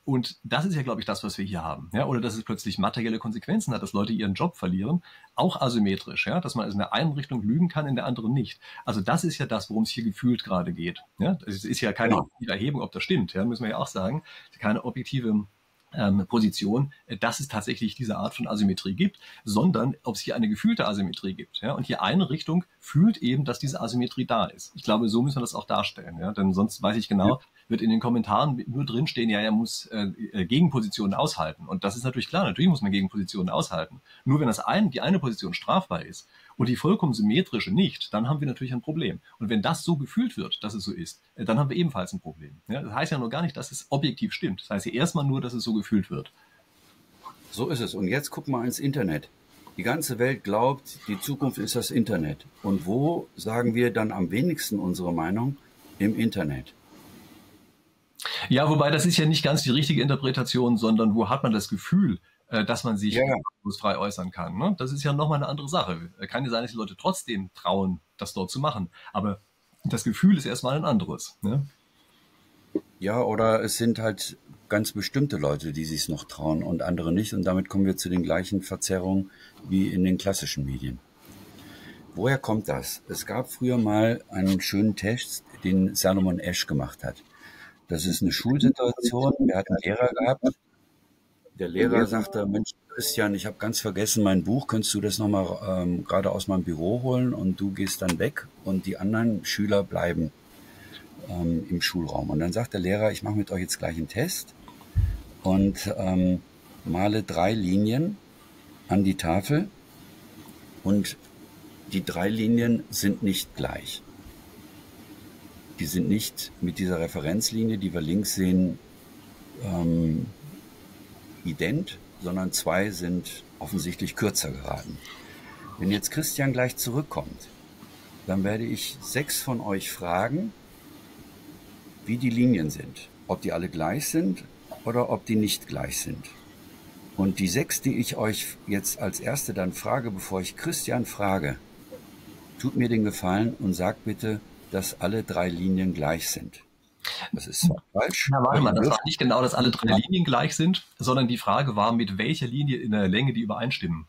und das ist ja, glaube ich, das, was wir hier haben. Ja? Oder dass es plötzlich materielle Konsequenzen hat, dass Leute ihren Job verlieren. Auch asymmetrisch, ja? dass man also in der einen Richtung lügen kann, in der anderen nicht. Also das ist ja das, worum es hier gefühlt gerade geht. Ja? Es ist ja keine. Erhebung, ob das stimmt, ja? müssen wir ja auch sagen. Keine objektive ähm, Position, äh, dass es tatsächlich diese Art von Asymmetrie gibt, sondern ob es hier eine gefühlte Asymmetrie gibt. Ja? Und hier eine Richtung fühlt eben, dass diese Asymmetrie da ist. Ich glaube, so müssen wir das auch darstellen. Ja? Denn sonst weiß ich genau, ja. wird in den Kommentaren nur drinstehen, ja, er muss äh, äh, Gegenpositionen aushalten. Und das ist natürlich klar, natürlich muss man Gegenpositionen aushalten. Nur wenn das ein, die eine Position strafbar ist und die vollkommen symmetrische nicht, dann haben wir natürlich ein Problem. Und wenn das so gefühlt wird, dass es so ist, äh, dann haben wir ebenfalls ein Problem. Ja? Das heißt ja nur gar nicht, dass es objektiv stimmt. Das heißt ja erstmal nur, dass es so gefühlt wird. So ist es. Und jetzt guck mal ins Internet. Die ganze Welt glaubt, die Zukunft ist das Internet. Und wo sagen wir dann am wenigsten unsere Meinung? Im Internet. Ja, wobei das ist ja nicht ganz die richtige Interpretation, sondern wo hat man das Gefühl, dass man sich ja. frei äußern kann. Ne? Das ist ja nochmal eine andere Sache. Kann ja sein, dass die Leute trotzdem trauen, das dort zu machen. Aber das Gefühl ist erstmal ein anderes. Ne? Ja, oder es sind halt ganz bestimmte Leute, die sich noch trauen und andere nicht. Und damit kommen wir zu den gleichen Verzerrungen wie in den klassischen Medien. Woher kommt das? Es gab früher mal einen schönen Test, den Salomon Ash gemacht hat. Das ist eine Schulsituation. Er hat einen Lehrer gehabt. Der Lehrer sagte, Mensch, Christian, ich habe ganz vergessen mein Buch. Könntest du das nochmal ähm, gerade aus meinem Büro holen? Und du gehst dann weg und die anderen Schüler bleiben ähm, im Schulraum. Und dann sagt der Lehrer, ich mache mit euch jetzt gleich einen Test und ähm, male drei Linien an die Tafel und die drei Linien sind nicht gleich. Die sind nicht mit dieser Referenzlinie, die wir links sehen, ähm, ident, sondern zwei sind offensichtlich kürzer geraten. Wenn jetzt Christian gleich zurückkommt, dann werde ich sechs von euch fragen, wie die Linien sind. Ob die alle gleich sind oder ob die nicht gleich sind. Und die sechs, die ich euch jetzt als erste dann frage, bevor ich Christian frage, tut mir den Gefallen und sagt bitte, dass alle drei Linien gleich sind. Das ist zwar falsch. Na, warte mal, das war nicht genau, dass alle drei Linien gleich sind, sondern die Frage war, mit welcher Linie in der Länge die übereinstimmen.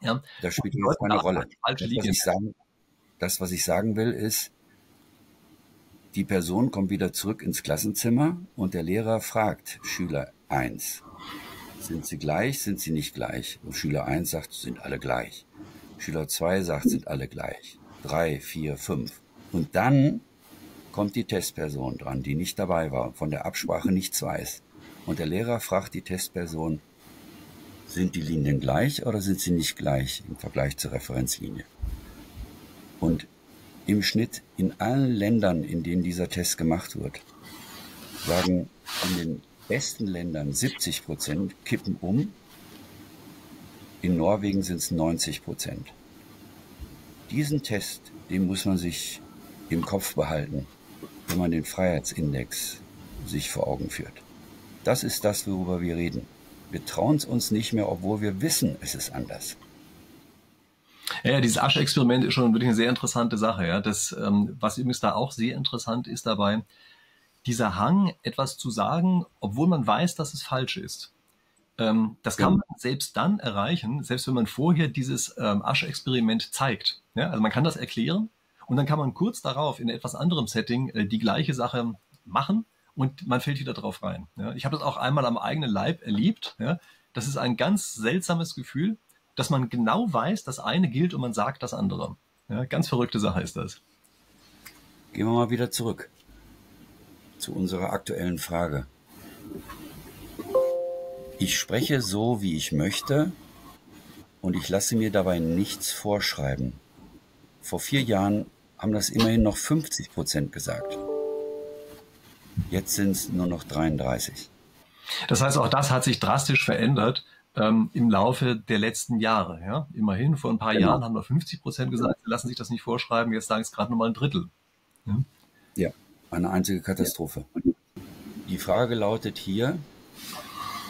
Ja? Das spielt jetzt keine Rolle. Das was, ich sagen, das, was ich sagen will, ist, die Person kommt wieder zurück ins Klassenzimmer und der Lehrer fragt Schüler 1, sind sie gleich, sind sie nicht gleich? Und Schüler 1 sagt, sind alle gleich. Schüler 2 sagt, sind alle gleich. 3, 4, 5. Und dann kommt die Testperson dran, die nicht dabei war, von der Absprache nichts weiß. Und der Lehrer fragt die Testperson, sind die Linien gleich oder sind sie nicht gleich im Vergleich zur Referenzlinie? Und im Schnitt in allen Ländern, in denen dieser Test gemacht wird, sagen in den besten Ländern 70 Prozent kippen um. In Norwegen sind es 90 Prozent. Diesen Test, den muss man sich im Kopf behalten, wenn man den Freiheitsindex sich vor Augen führt. Das ist das, worüber wir reden. Wir trauen es uns nicht mehr, obwohl wir wissen, es ist anders. Ja, dieses Asche-Experiment ist schon wirklich eine sehr interessante Sache. Ja. Das, ähm, was übrigens da auch sehr interessant ist dabei, dieser Hang, etwas zu sagen, obwohl man weiß, dass es falsch ist. Ähm, das kann ja. man selbst dann erreichen, selbst wenn man vorher dieses ähm, Asche-Experiment zeigt. Ja, also man kann das erklären und dann kann man kurz darauf in etwas anderem Setting äh, die gleiche Sache machen und man fällt wieder drauf rein. Ich habe das auch einmal am eigenen Leib erlebt. Das ist ein ganz seltsames Gefühl dass man genau weiß, das eine gilt und man sagt das andere. Ganz verrückte Sache ist das. Gehen wir mal wieder zurück zu unserer aktuellen Frage. Ich spreche so, wie ich möchte und ich lasse mir dabei nichts vorschreiben. Vor vier Jahren haben das immerhin noch 50 Prozent gesagt. Jetzt sind es nur noch 33. Das heißt, auch das hat sich drastisch verändert ähm, im Laufe der letzten Jahre. Ja? Immerhin, vor ein paar genau. Jahren haben wir 50 Prozent gesagt, sie lassen sich das nicht vorschreiben, jetzt sagen es gerade nochmal ein Drittel. Ja? ja, eine einzige Katastrophe. Ja. Die Frage lautet hier,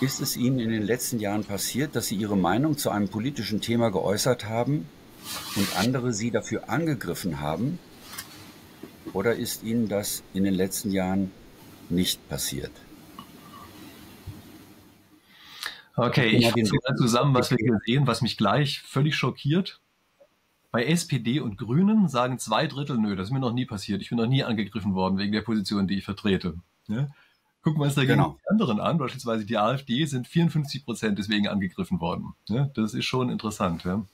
ist es Ihnen in den letzten Jahren passiert, dass Sie Ihre Meinung zu einem politischen Thema geäußert haben und andere Sie dafür angegriffen haben? Oder ist Ihnen das in den letzten Jahren nicht passiert? Okay, ich fasse zusammen, was wir hier sehen, was mich gleich völlig schockiert. Bei SPD und Grünen sagen zwei Drittel, nö, das ist mir noch nie passiert. Ich bin noch nie angegriffen worden wegen der Position, die ich vertrete. Ja? Gucken wir uns dagegen genau. die anderen an, beispielsweise die AfD, sind 54 Prozent deswegen angegriffen worden. Ja? Das ist schon interessant. Ja?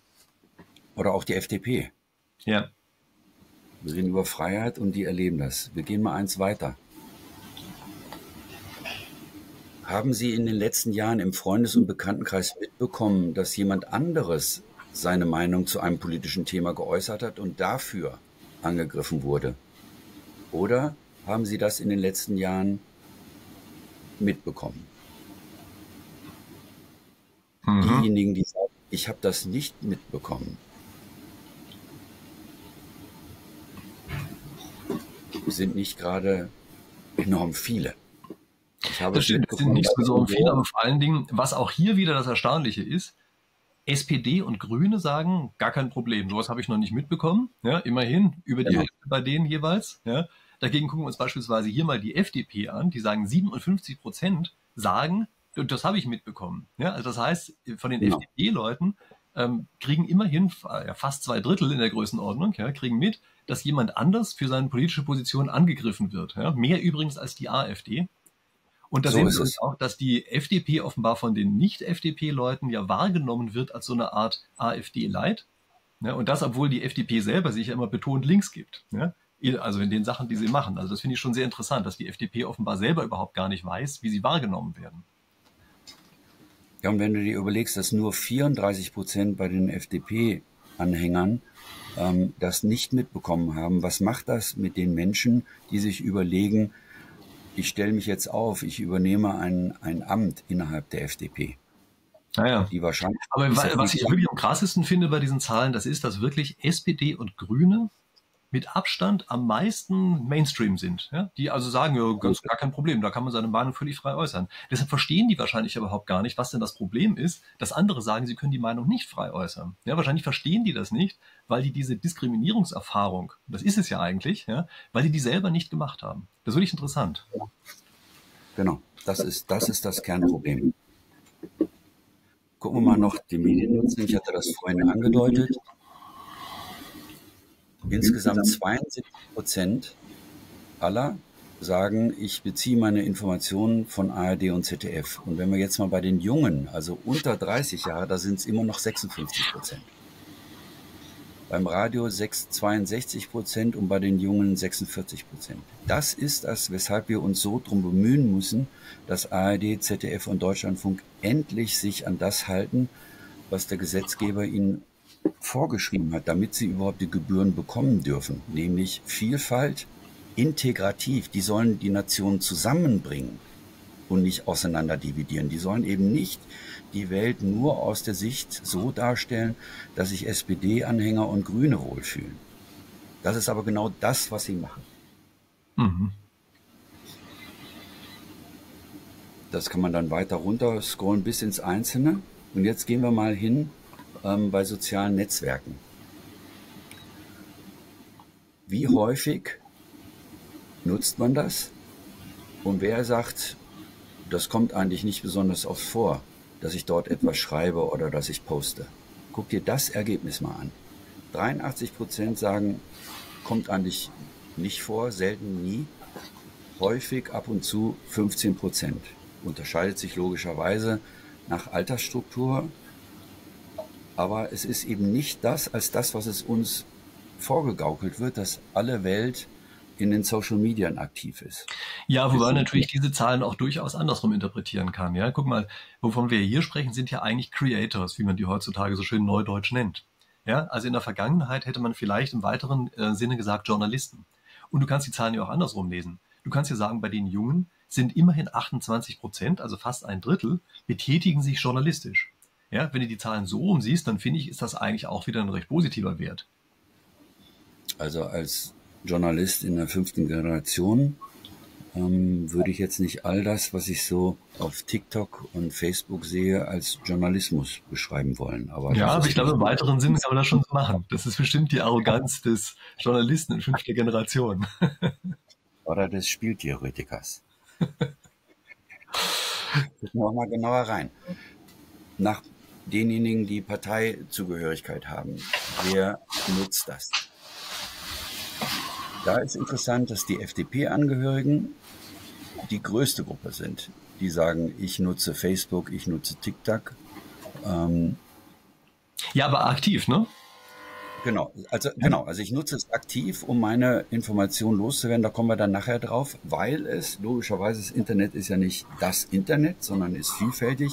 Oder auch die FDP. Ja. Wir reden über Freiheit und die erleben das. Wir gehen mal eins weiter. Haben Sie in den letzten Jahren im Freundes- und Bekanntenkreis mitbekommen, dass jemand anderes seine Meinung zu einem politischen Thema geäußert hat und dafür angegriffen wurde? Oder haben Sie das in den letzten Jahren mitbekommen? Mhm. Diejenigen, die sagen, ich habe das nicht mitbekommen, sind nicht gerade enorm viele. Ich habe das stimmt, es sind nicht so viele, aber vor allen Dingen, was auch hier wieder das Erstaunliche ist, SPD und Grüne sagen, gar kein Problem, sowas habe ich noch nicht mitbekommen. Ja, immerhin über die genau. Hälfte bei denen jeweils. Ja. Dagegen gucken wir uns beispielsweise hier mal die FDP an, die sagen 57 Prozent sagen, und das habe ich mitbekommen. Ja, also das heißt, von den genau. FDP-Leuten ähm, kriegen immerhin ja, fast zwei Drittel in der Größenordnung, ja, kriegen mit, dass jemand anders für seine politische Position angegriffen wird. Ja. Mehr übrigens als die AfD. Und da so sehen wir uns auch, dass die FDP offenbar von den Nicht-FDP-Leuten ja wahrgenommen wird als so eine Art AfD-Light. Ja, und das, obwohl die FDP selber sich ja immer betont links gibt. Ja, also in den Sachen, die sie machen. Also das finde ich schon sehr interessant, dass die FDP offenbar selber überhaupt gar nicht weiß, wie sie wahrgenommen werden. Ja, und wenn du dir überlegst, dass nur 34 Prozent bei den FDP-Anhängern ähm, das nicht mitbekommen haben, was macht das mit den Menschen, die sich überlegen, ich stelle mich jetzt auf, ich übernehme ein, ein Amt innerhalb der FDP. Naja. Ah die wahrscheinlich Aber was ich wirklich am krassesten finde bei diesen Zahlen, das ist, dass wirklich SPD und Grüne mit Abstand am meisten Mainstream sind. Ja? Die also sagen, ja, ganz gar kein Problem, da kann man seine Meinung völlig frei äußern. Deshalb verstehen die wahrscheinlich überhaupt gar nicht, was denn das Problem ist, dass andere sagen, sie können die Meinung nicht frei äußern. Ja, wahrscheinlich verstehen die das nicht, weil die diese Diskriminierungserfahrung, das ist es ja eigentlich, ja, weil die die selber nicht gemacht haben. Das ist wirklich interessant. Genau, das ist das, ist das Kernproblem. Gucken wir mal noch die Medien nutzen. Ich hatte das vorhin angedeutet. Insgesamt 72 Prozent aller sagen, ich beziehe meine Informationen von ARD und ZDF. Und wenn wir jetzt mal bei den Jungen, also unter 30 Jahre, da sind es immer noch 56 Prozent. Beim Radio 6, 62 Prozent und bei den Jungen 46 Prozent. Das ist das, weshalb wir uns so drum bemühen müssen, dass ARD, ZDF und Deutschlandfunk endlich sich an das halten, was der Gesetzgeber ihnen vorgeschrieben hat, damit sie überhaupt die Gebühren bekommen dürfen, nämlich Vielfalt, integrativ. Die sollen die Nation zusammenbringen und nicht auseinander dividieren. Die sollen eben nicht die Welt nur aus der Sicht so darstellen, dass sich SPD-Anhänger und Grüne wohlfühlen. Das ist aber genau das, was sie machen. Mhm. Das kann man dann weiter runter scrollen bis ins Einzelne. Und jetzt gehen wir mal hin ähm, bei sozialen Netzwerken. Wie häufig nutzt man das? Und wer sagt, das kommt eigentlich nicht besonders oft vor, dass ich dort etwas schreibe oder dass ich poste? Guck dir das Ergebnis mal an. 83 Prozent sagen, kommt eigentlich nicht vor, selten nie. Häufig ab und zu 15 Prozent. Unterscheidet sich logischerweise nach Altersstruktur, aber es ist eben nicht das als das, was es uns vorgegaukelt wird, dass alle Welt in den Social Medien aktiv ist. Ja, wobei man natürlich diese Zahlen auch durchaus andersrum interpretieren kann. Ja, guck mal, wovon wir hier sprechen, sind ja eigentlich Creators, wie man die heutzutage so schön neudeutsch nennt. Ja, also in der Vergangenheit hätte man vielleicht im weiteren äh, Sinne gesagt Journalisten. Und du kannst die Zahlen ja auch andersrum lesen. Du kannst ja sagen, bei den Jungen sind immerhin 28 Prozent, also fast ein Drittel, betätigen sich journalistisch. Ja, wenn du die Zahlen so umsiehst, dann finde ich, ist das eigentlich auch wieder ein recht positiver Wert. Also als Journalist in der fünften Generation ähm, würde ich jetzt nicht all das, was ich so auf TikTok und Facebook sehe, als Journalismus beschreiben wollen. Aber ja, aber ich glaube, im weiteren Sinne kann man das schon machen. Das ist bestimmt die Arroganz des Journalisten in fünfter Generation. Oder des Spieltheoretikers. Gucken wir mal genauer rein. Nach denjenigen, die Parteizugehörigkeit haben, wer nutzt das? Da ist interessant, dass die FDP-Angehörigen die größte Gruppe sind. Die sagen, ich nutze Facebook, ich nutze TikTok. Ähm, ja, aber aktiv, ne? Genau, also genau, also ich nutze es aktiv, um meine Informationen loszuwerden. Da kommen wir dann nachher drauf, weil es logischerweise das Internet ist ja nicht das Internet, sondern ist vielfältig.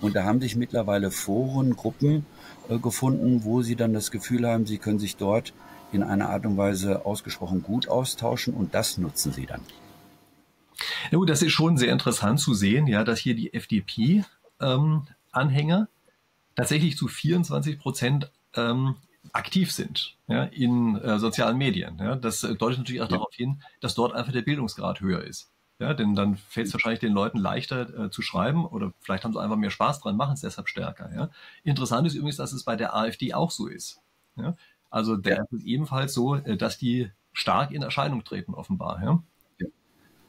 Und da haben sich mittlerweile Foren, Gruppen äh, gefunden, wo sie dann das Gefühl haben, sie können sich dort in einer Art und Weise ausgesprochen gut austauschen und das nutzen sie dann. Ja, gut, das ist schon sehr interessant zu sehen, ja, dass hier die FDP-Anhänger ähm, tatsächlich zu 24 Prozent ähm, aktiv sind ja, in äh, sozialen Medien. Ja. Das deutet natürlich auch ja. darauf hin, dass dort einfach der Bildungsgrad höher ist. Ja, denn dann fällt es wahrscheinlich den Leuten leichter äh, zu schreiben oder vielleicht haben sie einfach mehr Spaß dran, machen es deshalb stärker. Ja. Interessant ist übrigens, dass es bei der AfD auch so ist. Ja. Also der ist ebenfalls so, äh, dass die stark in Erscheinung treten, offenbar. Ja?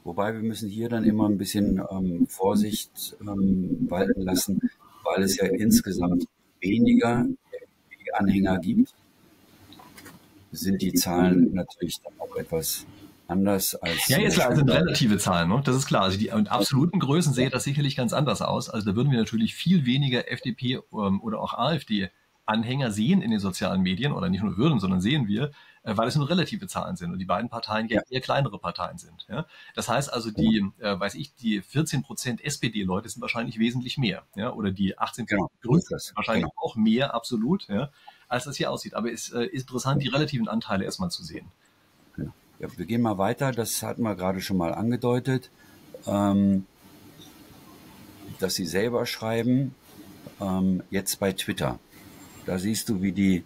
Wobei wir müssen hier dann immer ein bisschen ähm, Vorsicht ähm, walten lassen, weil es ja insgesamt weniger Anhänger gibt, sind die Zahlen natürlich dann auch etwas anders als. Ja, jetzt klar, sind relative Zahlen, ne? das ist klar. Also die in absoluten Größen sähe das sicherlich ganz anders aus. Also da würden wir natürlich viel weniger FDP ähm, oder auch AfD Anhänger sehen in den sozialen Medien oder nicht nur würden, sondern sehen wir, äh, weil es nur relative Zahlen sind und die beiden Parteien ja eher kleinere Parteien sind. Ja? Das heißt also, die, äh, weiß ich, die 14 Prozent SPD-Leute sind wahrscheinlich wesentlich mehr, ja, oder die 18 Prozent genau. Wahrscheinlich genau. auch mehr absolut, ja, als das hier aussieht. Aber es äh, ist interessant, die relativen Anteile erstmal zu sehen. Ja, wir gehen mal weiter. Das hatten wir gerade schon mal angedeutet, ähm, dass Sie selber schreiben, ähm, jetzt bei Twitter. Da siehst du, wie die,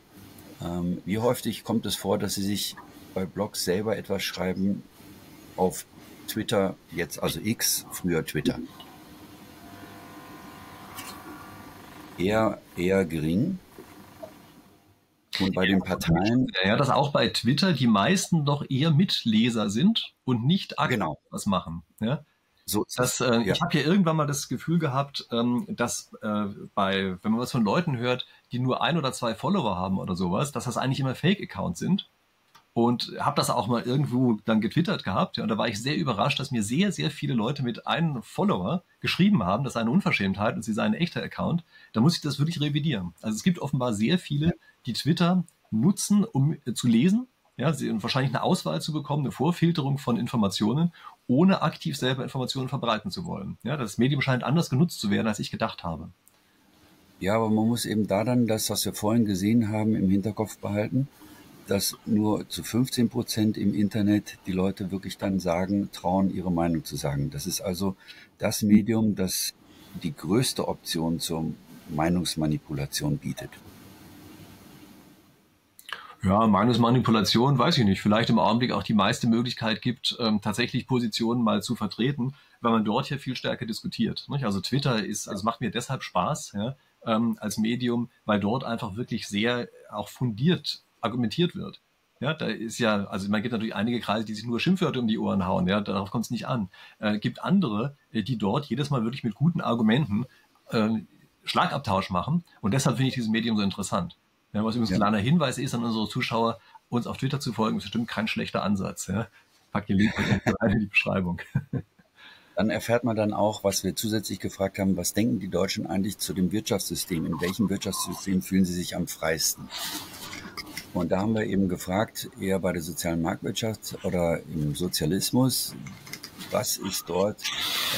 ähm, wie häufig kommt es vor, dass sie sich bei Blogs selber etwas schreiben auf Twitter, jetzt also X, früher Twitter. Eher, eher gering. Und bei den Parteien. Ja, dass auch bei Twitter die meisten doch eher Mitleser sind und nicht aktiv genau. was machen. Ja? So das, äh, ja. Ich habe hier irgendwann mal das Gefühl gehabt, ähm, dass äh, bei, wenn man was von Leuten hört, die nur ein oder zwei Follower haben oder sowas, dass das eigentlich immer Fake-Accounts sind. Und habe das auch mal irgendwo dann getwittert gehabt. Ja, und da war ich sehr überrascht, dass mir sehr, sehr viele Leute mit einem Follower geschrieben haben, das sei eine Unverschämtheit und sie sei ein echter Account. Da muss ich das wirklich revidieren. Also es gibt offenbar sehr viele, die Twitter nutzen, um äh, zu lesen, ja, wahrscheinlich eine Auswahl zu bekommen, eine Vorfilterung von Informationen, ohne aktiv selber Informationen verbreiten zu wollen. Ja, das Medium scheint anders genutzt zu werden, als ich gedacht habe. Ja, aber man muss eben da dann das, was wir vorhin gesehen haben, im Hinterkopf behalten, dass nur zu 15 Prozent im Internet die Leute wirklich dann sagen, trauen, ihre Meinung zu sagen. Das ist also das Medium, das die größte Option zur Meinungsmanipulation bietet. Ja, Meinungsmanipulation weiß ich nicht. Vielleicht im Augenblick auch die meiste Möglichkeit gibt, ähm, tatsächlich Positionen mal zu vertreten, weil man dort ja viel stärker diskutiert. Nicht? Also Twitter ist, also macht mir deshalb Spaß ja, ähm, als Medium, weil dort einfach wirklich sehr auch fundiert argumentiert wird. Ja, da ist ja, also man gibt natürlich einige Kreise, die sich nur Schimpfwörter um die Ohren hauen, ja, darauf kommt es nicht an. Äh, gibt andere, äh, die dort jedes Mal wirklich mit guten Argumenten äh, Schlagabtausch machen und deshalb finde ich dieses Medium so interessant. Ja, was übrigens ja. ein kleiner Hinweis ist an unsere Zuschauer, uns auf Twitter zu folgen, ist bestimmt kein schlechter Ansatz. Ja. Pack den Link in die Beschreibung. Dann erfährt man dann auch, was wir zusätzlich gefragt haben, was denken die Deutschen eigentlich zu dem Wirtschaftssystem? In welchem Wirtschaftssystem fühlen sie sich am freisten? Und da haben wir eben gefragt, eher bei der sozialen Marktwirtschaft oder im Sozialismus, was ist dort,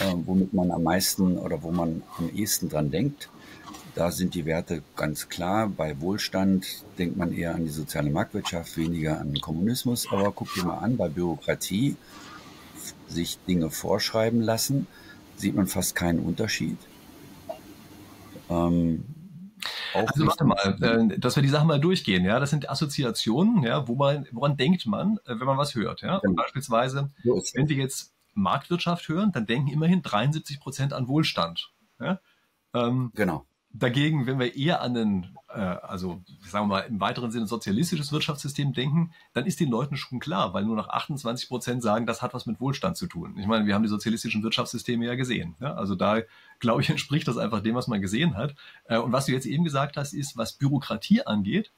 äh, womit man am meisten oder wo man am ehesten dran denkt? Da sind die Werte ganz klar. Bei Wohlstand denkt man eher an die soziale Marktwirtschaft, weniger an den Kommunismus. Aber guck dir mal an, bei Bürokratie sich Dinge vorschreiben lassen, sieht man fast keinen Unterschied. Ähm, also warte mal, äh, dass wir die Sachen mal durchgehen. Ja, das sind Assoziationen, ja, wo man, woran denkt man, äh, wenn man was hört. Ja, und beispielsweise, wenn wir jetzt Marktwirtschaft hören, dann denken immerhin 73 Prozent an Wohlstand. Ja? Ähm, genau. Dagegen, wenn wir eher an ein, äh, also sagen wir mal im weiteren Sinne sozialistisches Wirtschaftssystem denken, dann ist den Leuten schon klar, weil nur noch 28 Prozent sagen, das hat was mit Wohlstand zu tun. Ich meine, wir haben die sozialistischen Wirtschaftssysteme ja gesehen. Ja? Also da, glaube ich, entspricht das einfach dem, was man gesehen hat. Äh, und was du jetzt eben gesagt hast, ist, was Bürokratie angeht,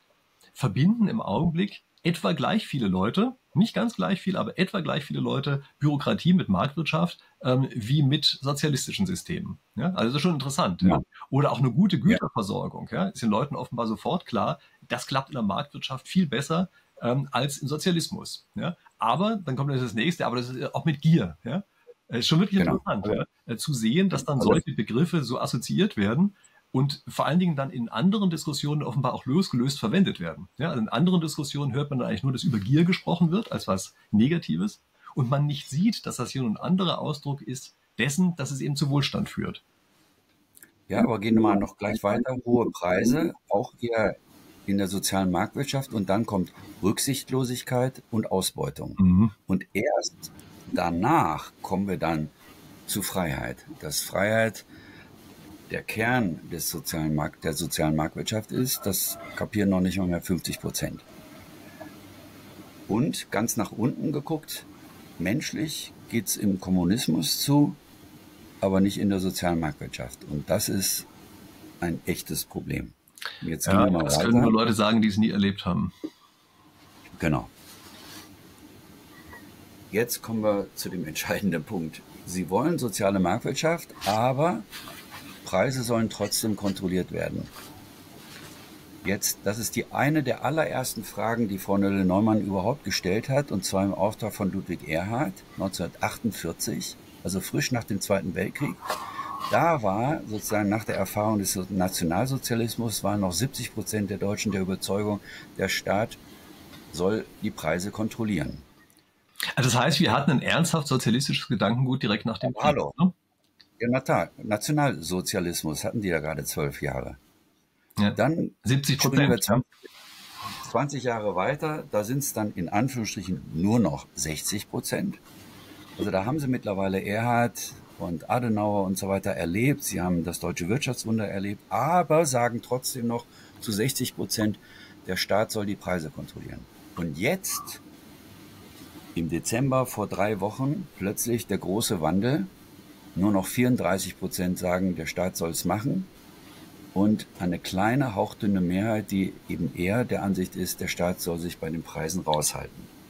verbinden im Augenblick etwa gleich viele Leute, nicht ganz gleich viel, aber etwa gleich viele Leute Bürokratie mit Marktwirtschaft ähm, wie mit sozialistischen Systemen. Ja? Also das ist schon interessant. Ja. Ja. Oder auch eine gute Güterversorgung. Ja? Ist den Leuten offenbar sofort klar, das klappt in der Marktwirtschaft viel besser ähm, als im Sozialismus. Ja? Aber dann kommt das nächste, aber das ist auch mit Gier. Ja? Ist schon wirklich genau. interessant, ja? Zu sehen, dass dann also solche Begriffe so assoziiert werden und vor allen Dingen dann in anderen Diskussionen offenbar auch losgelöst verwendet werden. Ja, also in anderen Diskussionen hört man dann eigentlich nur, dass über Gier gesprochen wird als was Negatives und man nicht sieht, dass das hier ein anderer Ausdruck ist dessen, dass es eben zu Wohlstand führt. Ja, aber gehen wir mal noch gleich weiter. Hohe Preise, auch eher in der sozialen Marktwirtschaft und dann kommt Rücksichtslosigkeit und Ausbeutung. Mhm. Und erst danach kommen wir dann zu Freiheit. Dass Freiheit der Kern des sozialen Markt, der sozialen Marktwirtschaft ist, das kapieren noch nicht mal mehr 50 Prozent. Und ganz nach unten geguckt, menschlich geht es im Kommunismus zu, aber nicht in der sozialen Marktwirtschaft. Und das ist ein echtes Problem. Jetzt ja, wir mal das weiter. können nur Leute sagen, die es nie erlebt haben. Genau. Jetzt kommen wir zu dem entscheidenden Punkt. Sie wollen soziale Marktwirtschaft, aber Preise sollen trotzdem kontrolliert werden. Jetzt, das ist die eine der allerersten Fragen, die Frau Nölle-Neumann überhaupt gestellt hat, und zwar im Auftrag von Ludwig Erhard 1948, also frisch nach dem Zweiten Weltkrieg. Da war sozusagen nach der Erfahrung des Nationalsozialismus waren noch 70 Prozent der Deutschen der Überzeugung, der Staat soll die Preise kontrollieren. Also das heißt, wir hatten ein ernsthaft sozialistisches Gedankengut direkt nach dem Krieg. Hallo. Ne? Ja, Nationalsozialismus hatten die ja gerade zwölf Jahre. Ja, dann 70 Prozent. 20, 20 Jahre weiter, da sind es dann in Anführungsstrichen nur noch 60 Prozent. Also da haben sie mittlerweile Erhard und Adenauer und so weiter erlebt. Sie haben das deutsche Wirtschaftswunder erlebt, aber sagen trotzdem noch zu 60 Prozent, der Staat soll die Preise kontrollieren. Und jetzt, im Dezember vor drei Wochen, plötzlich der große Wandel. Nur noch 34 Prozent sagen, der Staat soll es machen. Und eine kleine, hauchdünne Mehrheit, die eben eher der Ansicht ist, der Staat soll sich bei den Preisen raushalten.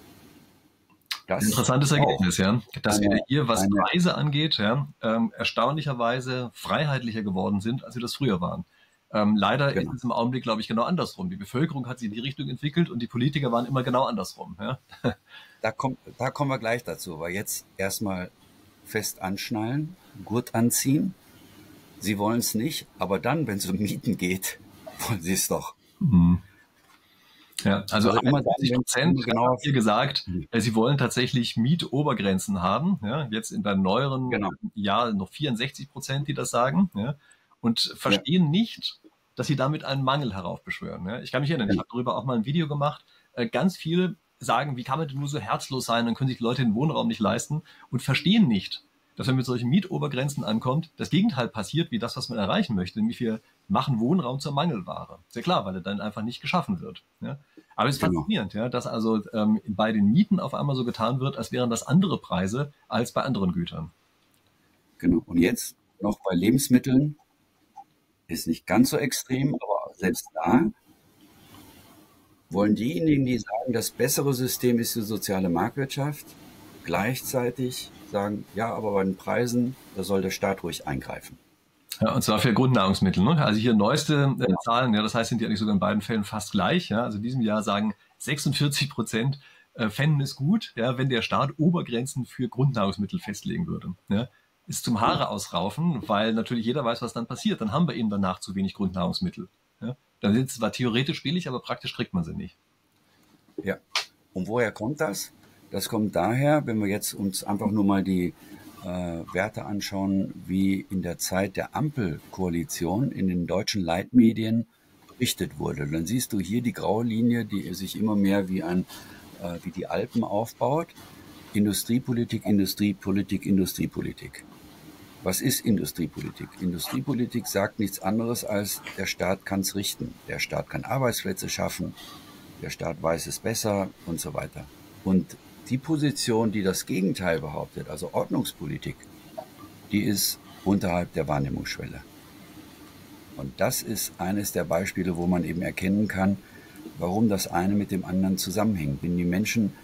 Das Interessantes Ergebnis, ja. Dass eine, wir hier, was eine, Preise angeht, ja, ähm, erstaunlicherweise freiheitlicher geworden sind, als sie das früher waren. Ähm, leider genau. ist es im Augenblick, glaube ich, genau andersrum. Die Bevölkerung hat sich in die Richtung entwickelt und die Politiker waren immer genau andersrum. Ja? Da, kommt, da kommen wir gleich dazu, weil jetzt erstmal fest anschnallen, Gurt anziehen. Sie wollen es nicht, aber dann, wenn es um Mieten geht, wollen sie es doch. Mhm. Ja, also, also immer 30 Prozent genau hier gesagt, mhm. Äh, sie wollen tatsächlich Mietobergrenzen haben. Ja, jetzt in beim neueren genau. Jahr noch 64 Prozent, die das sagen. Ja, und verstehen ja. nicht, dass sie damit einen Mangel heraufbeschwören. Ja, ich kann mich erinnern, ich habe darüber auch mal ein Video gemacht. Äh, ganz viele sagen, wie kann man denn nur so herzlos sein, dann können sich die Leute den Wohnraum nicht leisten und verstehen nicht, dass wenn mit solchen Mietobergrenzen ankommt, das Gegenteil passiert, wie das, was man erreichen möchte, nämlich wir machen Wohnraum zur Mangelware. Sehr klar, weil er dann einfach nicht geschaffen wird. Ja? Aber es ist genau. faszinierend, ja, dass also ähm, bei den Mieten auf einmal so getan wird, als wären das andere Preise als bei anderen Gütern. Genau. Und jetzt noch bei Lebensmitteln ist nicht ganz so extrem, aber selbst da wollen diejenigen, die sagen, das bessere System ist die soziale Marktwirtschaft, gleichzeitig sagen, ja, aber bei den Preisen, da soll der Staat ruhig eingreifen. Ja, und zwar für Grundnahrungsmittel. Ne? Also hier neueste äh, Zahlen, ja, das heißt, sind ja eigentlich sogar in beiden Fällen fast gleich. Ja? Also in diesem Jahr sagen 46 Prozent äh, fänden es gut, ja, wenn der Staat Obergrenzen für Grundnahrungsmittel festlegen würde. Ja? Ist zum Haare ausraufen, weil natürlich jeder weiß, was dann passiert. Dann haben wir eben danach zu wenig Grundnahrungsmittel. Ja? Dann sind sie zwar theoretisch billig, aber praktisch kriegt man sie nicht. Ja. Und woher kommt das? Das kommt daher, wenn wir jetzt uns einfach nur mal die äh, Werte anschauen, wie in der Zeit der Ampelkoalition in den deutschen Leitmedien berichtet wurde. Dann siehst du hier die graue Linie, die sich immer mehr wie ein äh, wie die Alpen aufbaut. Industriepolitik, Industriepolitik, Industriepolitik. Was ist Industriepolitik? Industriepolitik sagt nichts anderes als, der Staat kann es richten. Der Staat kann Arbeitsplätze schaffen, der Staat weiß es besser und so weiter. Und die Position, die das Gegenteil behauptet, also Ordnungspolitik, die ist unterhalb der Wahrnehmungsschwelle. Und das ist eines der Beispiele, wo man eben erkennen kann, warum das eine mit dem anderen zusammenhängt. Wenn die Menschen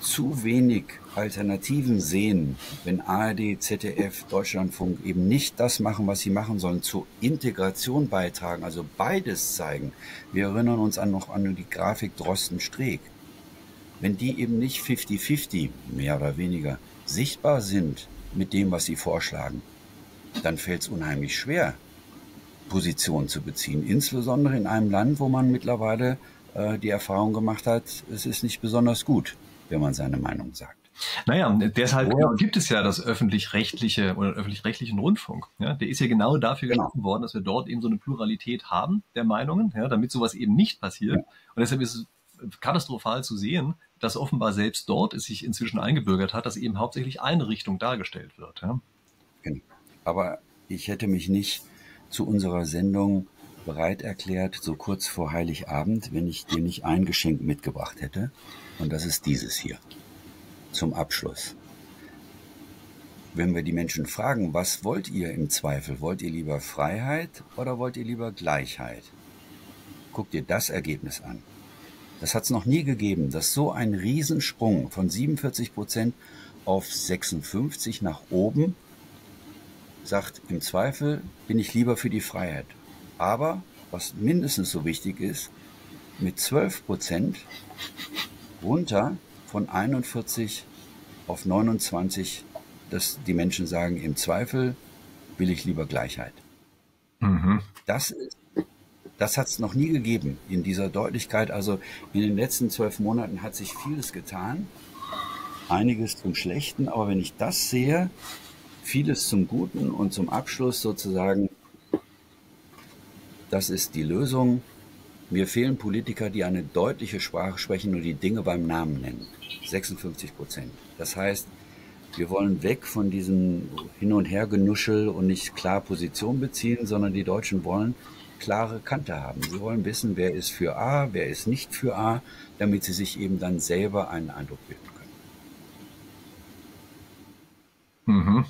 zu wenig Alternativen sehen, wenn ARD, ZDF, Deutschlandfunk eben nicht das machen, was sie machen sollen, zur Integration beitragen, also beides zeigen. Wir erinnern uns an noch an die Grafik Drosten-Streeck. Wenn die eben nicht 50-50, mehr oder weniger, sichtbar sind mit dem, was sie vorschlagen, dann fällt es unheimlich schwer, Position zu beziehen. Insbesondere in einem Land, wo man mittlerweile äh, die Erfahrung gemacht hat, es ist nicht besonders gut wenn man seine Meinung sagt. Naja, deshalb genau gibt es ja das öffentlich-rechtliche oder öffentlich-rechtlichen Rundfunk. Ja, der ist ja genau dafür genau. geschaffen worden, dass wir dort eben so eine Pluralität haben der Meinungen, ja, damit sowas eben nicht passiert. Ja. Und deshalb ist es katastrophal zu sehen, dass offenbar selbst dort es sich inzwischen eingebürgert hat, dass eben hauptsächlich eine Richtung dargestellt wird. Ja. Genau. Aber ich hätte mich nicht zu unserer Sendung bereit erklärt, so kurz vor Heiligabend, wenn ich dir nicht ein Geschenk mitgebracht hätte. Und das ist dieses hier. Zum Abschluss. Wenn wir die Menschen fragen, was wollt ihr im Zweifel? Wollt ihr lieber Freiheit oder wollt ihr lieber Gleichheit? Guck dir das Ergebnis an. Das hat es noch nie gegeben, dass so ein Riesensprung von 47 Prozent auf 56 nach oben sagt, im Zweifel bin ich lieber für die Freiheit. Aber, was mindestens so wichtig ist, mit 12 Prozent runter von 41 auf 29, dass die Menschen sagen, im Zweifel will ich lieber Gleichheit. Mhm. Das, das hat es noch nie gegeben in dieser Deutlichkeit. Also in den letzten zwölf Monaten hat sich vieles getan, einiges zum Schlechten, aber wenn ich das sehe, vieles zum Guten und zum Abschluss sozusagen das ist die Lösung. Mir fehlen Politiker, die eine deutliche Sprache sprechen und die Dinge beim Namen nennen. 56 Prozent. Das heißt, wir wollen weg von diesem Hin- und Hergenuschel und nicht klar Position beziehen, sondern die Deutschen wollen klare Kante haben. Sie wollen wissen, wer ist für A, wer ist nicht für A, damit sie sich eben dann selber einen Eindruck bilden können. Mhm.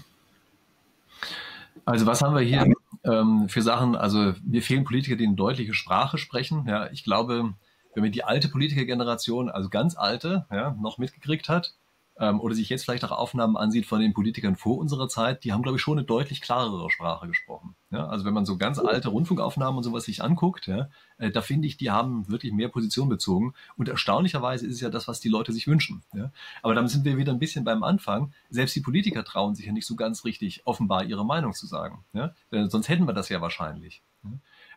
Also was haben wir hier? Ähm, für Sachen, also mir fehlen Politiker, die eine deutliche Sprache sprechen. Ja, ich glaube, wenn man die alte Politikergeneration, also ganz alte, ja, noch mitgekriegt hat, ähm, oder sich jetzt vielleicht auch Aufnahmen ansieht von den Politikern vor unserer Zeit, die haben, glaube ich, schon eine deutlich klarere Sprache gesprochen. Ja, also wenn man so ganz alte Rundfunkaufnahmen und sowas sich anguckt, ja, äh, da finde ich, die haben wirklich mehr Position bezogen. Und erstaunlicherweise ist es ja das, was die Leute sich wünschen. Ja. Aber dann sind wir wieder ein bisschen beim Anfang. Selbst die Politiker trauen sich ja nicht so ganz richtig, offenbar ihre Meinung zu sagen. Ja. Äh, sonst hätten wir das ja wahrscheinlich. Ja.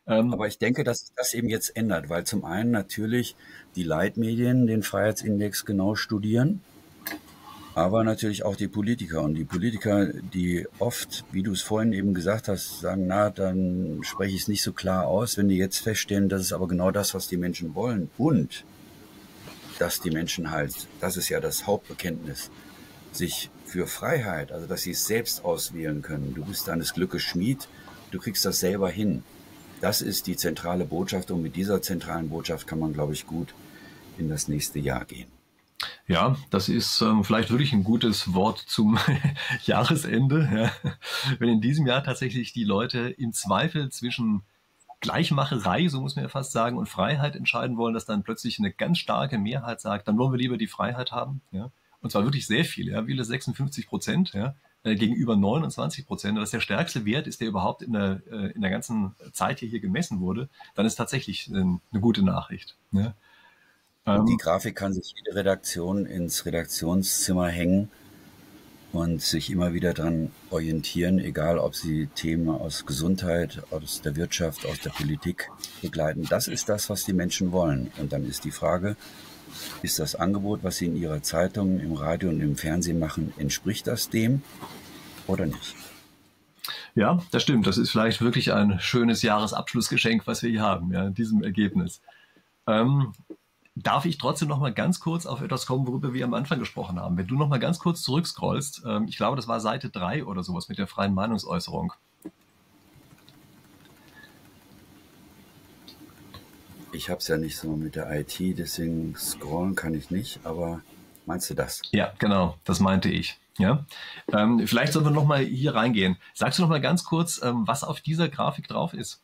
Ähm, Aber ich denke, dass das eben jetzt ändert, weil zum einen natürlich die Leitmedien den Freiheitsindex genau studieren aber natürlich auch die Politiker. Und die Politiker, die oft, wie du es vorhin eben gesagt hast, sagen, na, dann spreche ich es nicht so klar aus, wenn die jetzt feststellen, das ist aber genau das, was die Menschen wollen. Und dass die Menschen halt, das ist ja das Hauptbekenntnis, sich für Freiheit, also dass sie es selbst auswählen können. Du bist deines Glückes Schmied, du kriegst das selber hin. Das ist die zentrale Botschaft und mit dieser zentralen Botschaft kann man, glaube ich, gut in das nächste Jahr gehen. Ja, das ist ähm, vielleicht wirklich ein gutes Wort zum Jahresende. Ja. Wenn in diesem Jahr tatsächlich die Leute im Zweifel zwischen Gleichmacherei, so muss man ja fast sagen, und Freiheit entscheiden wollen, dass dann plötzlich eine ganz starke Mehrheit sagt, dann wollen wir lieber die Freiheit haben. Ja. Und zwar wirklich sehr viele, ja, viele 56 Prozent, ja, äh, gegenüber 29 Prozent. Ist der stärkste Wert ist, der überhaupt in der, äh, in der ganzen Zeit hier, hier gemessen wurde. Dann ist tatsächlich äh, eine gute Nachricht. Ja. Ähm, die Grafik kann sich jede Redaktion ins Redaktionszimmer hängen und sich immer wieder daran orientieren, egal ob sie Themen aus Gesundheit, aus der Wirtschaft, aus der Politik begleiten. Das ist das, was die Menschen wollen. Und dann ist die Frage, Ist das Angebot, was Sie in Ihrer Zeitung, im Radio und im Fernsehen machen, entspricht das dem oder nicht? Ja, das stimmt. Das ist vielleicht wirklich ein schönes Jahresabschlussgeschenk, was wir hier haben, ja, in diesem Ergebnis. Ähm, darf ich trotzdem noch mal ganz kurz auf etwas kommen, worüber wir am Anfang gesprochen haben? Wenn du noch mal ganz kurz zurückscrollst, ähm, ich glaube, das war Seite 3 oder sowas mit der freien Meinungsäußerung. Ich habe es ja nicht so mit der IT, deswegen scrollen kann ich nicht, aber meinst du das? Ja, genau, das meinte ich. Ja, ähm, vielleicht sollen wir noch mal hier reingehen. Sagst du noch mal ganz kurz, ähm, was auf dieser Grafik drauf ist?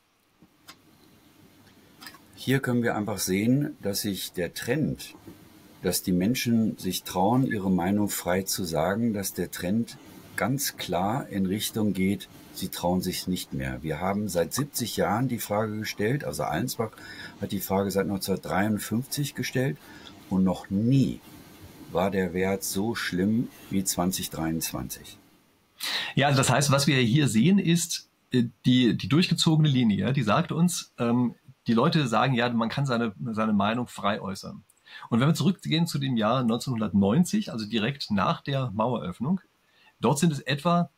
Hier können wir einfach sehen, dass sich der Trend, dass die Menschen sich trauen, ihre Meinung frei zu sagen, dass der Trend ganz klar in Richtung geht, sie trauen sich nicht mehr. Wir haben seit 70 Jahren die Frage gestellt, also Allensbach hat die Frage seit 1953 gestellt und noch nie war der Wert so schlimm wie 2023. Ja, das heißt, was wir hier sehen, ist äh, die, die durchgezogene Linie, die sagt uns, ähm, die Leute sagen, ja, man kann seine, seine Meinung frei äußern. Und wenn wir zurückgehen zu dem Jahr 1990, also direkt nach der Maueröffnung, dort sind es etwa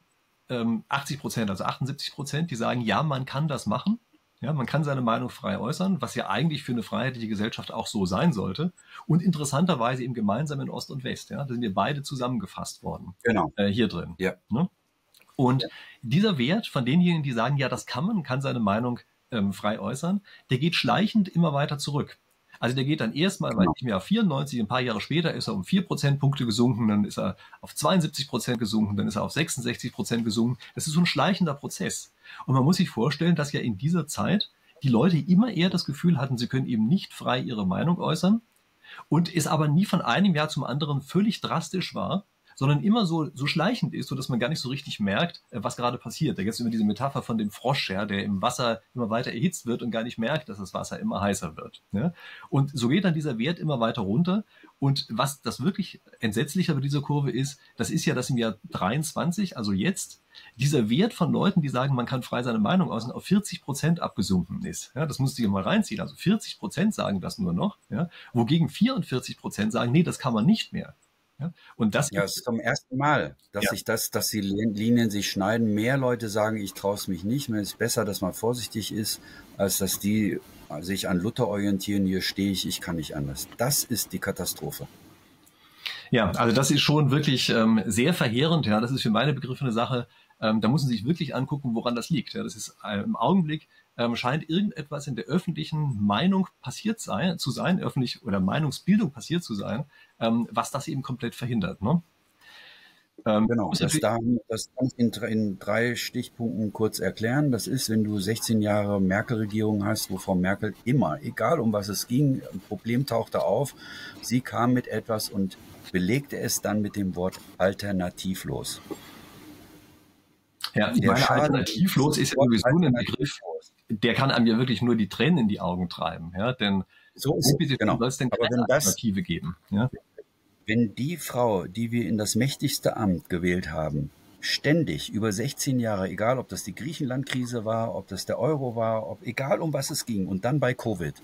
ähm, 80 Prozent, also 78 Prozent, die sagen, ja, man kann das machen. Ja, man kann seine Meinung frei äußern, was ja eigentlich für eine freiheitliche Gesellschaft auch so sein sollte. Und interessanterweise eben gemeinsam in Ost und West. Ja, da sind wir beide zusammengefasst worden. Genau. Äh, hier drin. Ja. Ne? Und dieser Wert von denjenigen, die sagen, ja, das kann man, kann seine Meinung ähm, frei äußern, der geht schleichend immer weiter zurück. Also der geht dann erstmal, weil ich mir auf 94, ein paar Jahre später ist er um 4 Prozentpunkte gesunken, dann ist er auf 72 Prozent gesunken, dann ist er auf 66 Prozent gesunken. Das ist so ein schleichender Prozess. Und man muss sich vorstellen, dass ja in dieser Zeit die Leute immer eher das Gefühl hatten, sie können eben nicht frei ihre Meinung äußern und es aber nie von einem Jahr zum anderen völlig drastisch war, sondern immer so, so schleichend ist, so dass man gar nicht so richtig merkt, äh, was gerade passiert. Da gibt es immer diese Metapher von dem Frosch, ja, der im Wasser immer weiter erhitzt wird und gar nicht merkt, dass das Wasser immer heißer wird. Ja? Und so geht dann dieser Wert immer weiter runter. Und was das wirklich entsetzliche bei dieser Kurve ist, das ist ja, dass im Jahr 23, also jetzt, dieser Wert von Leuten, die sagen, man kann frei seine Meinung äußern, auf 40 Prozent abgesunken ist. Ja, das du dir mal reinziehen. Also 40 Prozent sagen das nur noch, ja, wogegen 44 Prozent sagen, nee, das kann man nicht mehr. Ja? Und das, ja, das ist zum ersten Mal, dass ja. sich das, dass die Linien sich schneiden. Mehr Leute sagen, ich traue es mich nicht. Es ist besser, dass man vorsichtig ist, als dass die sich an Luther orientieren. Hier stehe ich, ich kann nicht anders. Das ist die Katastrophe. Ja, also das ist schon wirklich ähm, sehr verheerend. Ja, das ist für meine Begriffe eine Sache. Ähm, da muss man sich wirklich angucken, woran das liegt. Ja, das ist äh, im Augenblick ähm, scheint irgendetwas in der öffentlichen Meinung passiert sein, zu sein, öffentlich oder Meinungsbildung passiert zu sein, ähm, was das eben komplett verhindert. Ne? Ähm, genau, das, da, das kann ich in, in, drei Stichpunkten kurz erklären. Das ist, wenn du 16 Jahre Merkel-Regierung hast, wo Frau Merkel immer, egal um was es ging, ein Problem tauchte auf. Sie kam mit etwas und belegte es dann mit dem Wort alternativlos. Ja, ich meine, alternativlos ist ja sowieso ein Begriff, der kann einem ja wirklich nur die Tränen in die Augen treiben. Ja, denn so ist es, genau. soll es denn keine das, Alternative geben? Ja? Wenn die Frau, die wir in das mächtigste Amt gewählt haben, ständig über 16 Jahre, egal ob das die Griechenland-Krise war, ob das der Euro war, ob egal um was es ging, und dann bei Covid,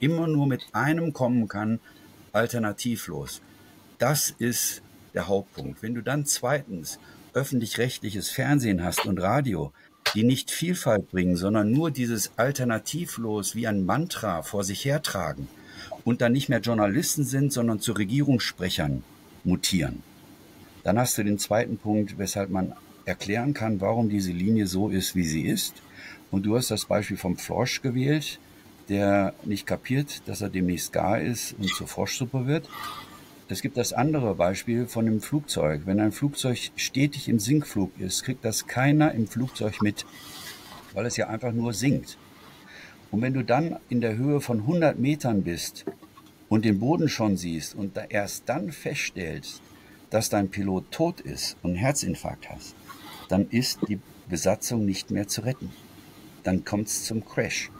immer nur mit einem kommen kann, alternativlos. Das ist der Hauptpunkt. Wenn du dann zweitens öffentlich-rechtliches Fernsehen hast und Radio, die nicht Vielfalt bringen, sondern nur dieses alternativlos wie ein Mantra vor sich hertragen und dann nicht mehr Journalisten sind, sondern zu Regierungssprechern mutieren. Dann hast du den zweiten Punkt, weshalb man erklären kann, warum diese Linie so ist, wie sie ist. Und du hast das Beispiel vom Frosch gewählt, der nicht kapiert, dass er demnächst gar ist und zur Froschsuppe wird. Es gibt das andere Beispiel von einem Flugzeug. Wenn ein Flugzeug stetig im Sinkflug ist, kriegt das keiner im Flugzeug mit, weil es ja einfach nur sinkt. Und wenn du dann in der Höhe von 100 Metern bist und den Boden schon siehst und erst dann feststellst, dass dein Pilot tot ist und einen Herzinfarkt hast, dann ist die Besatzung nicht mehr zu retten. Dann kommt es zum Crash.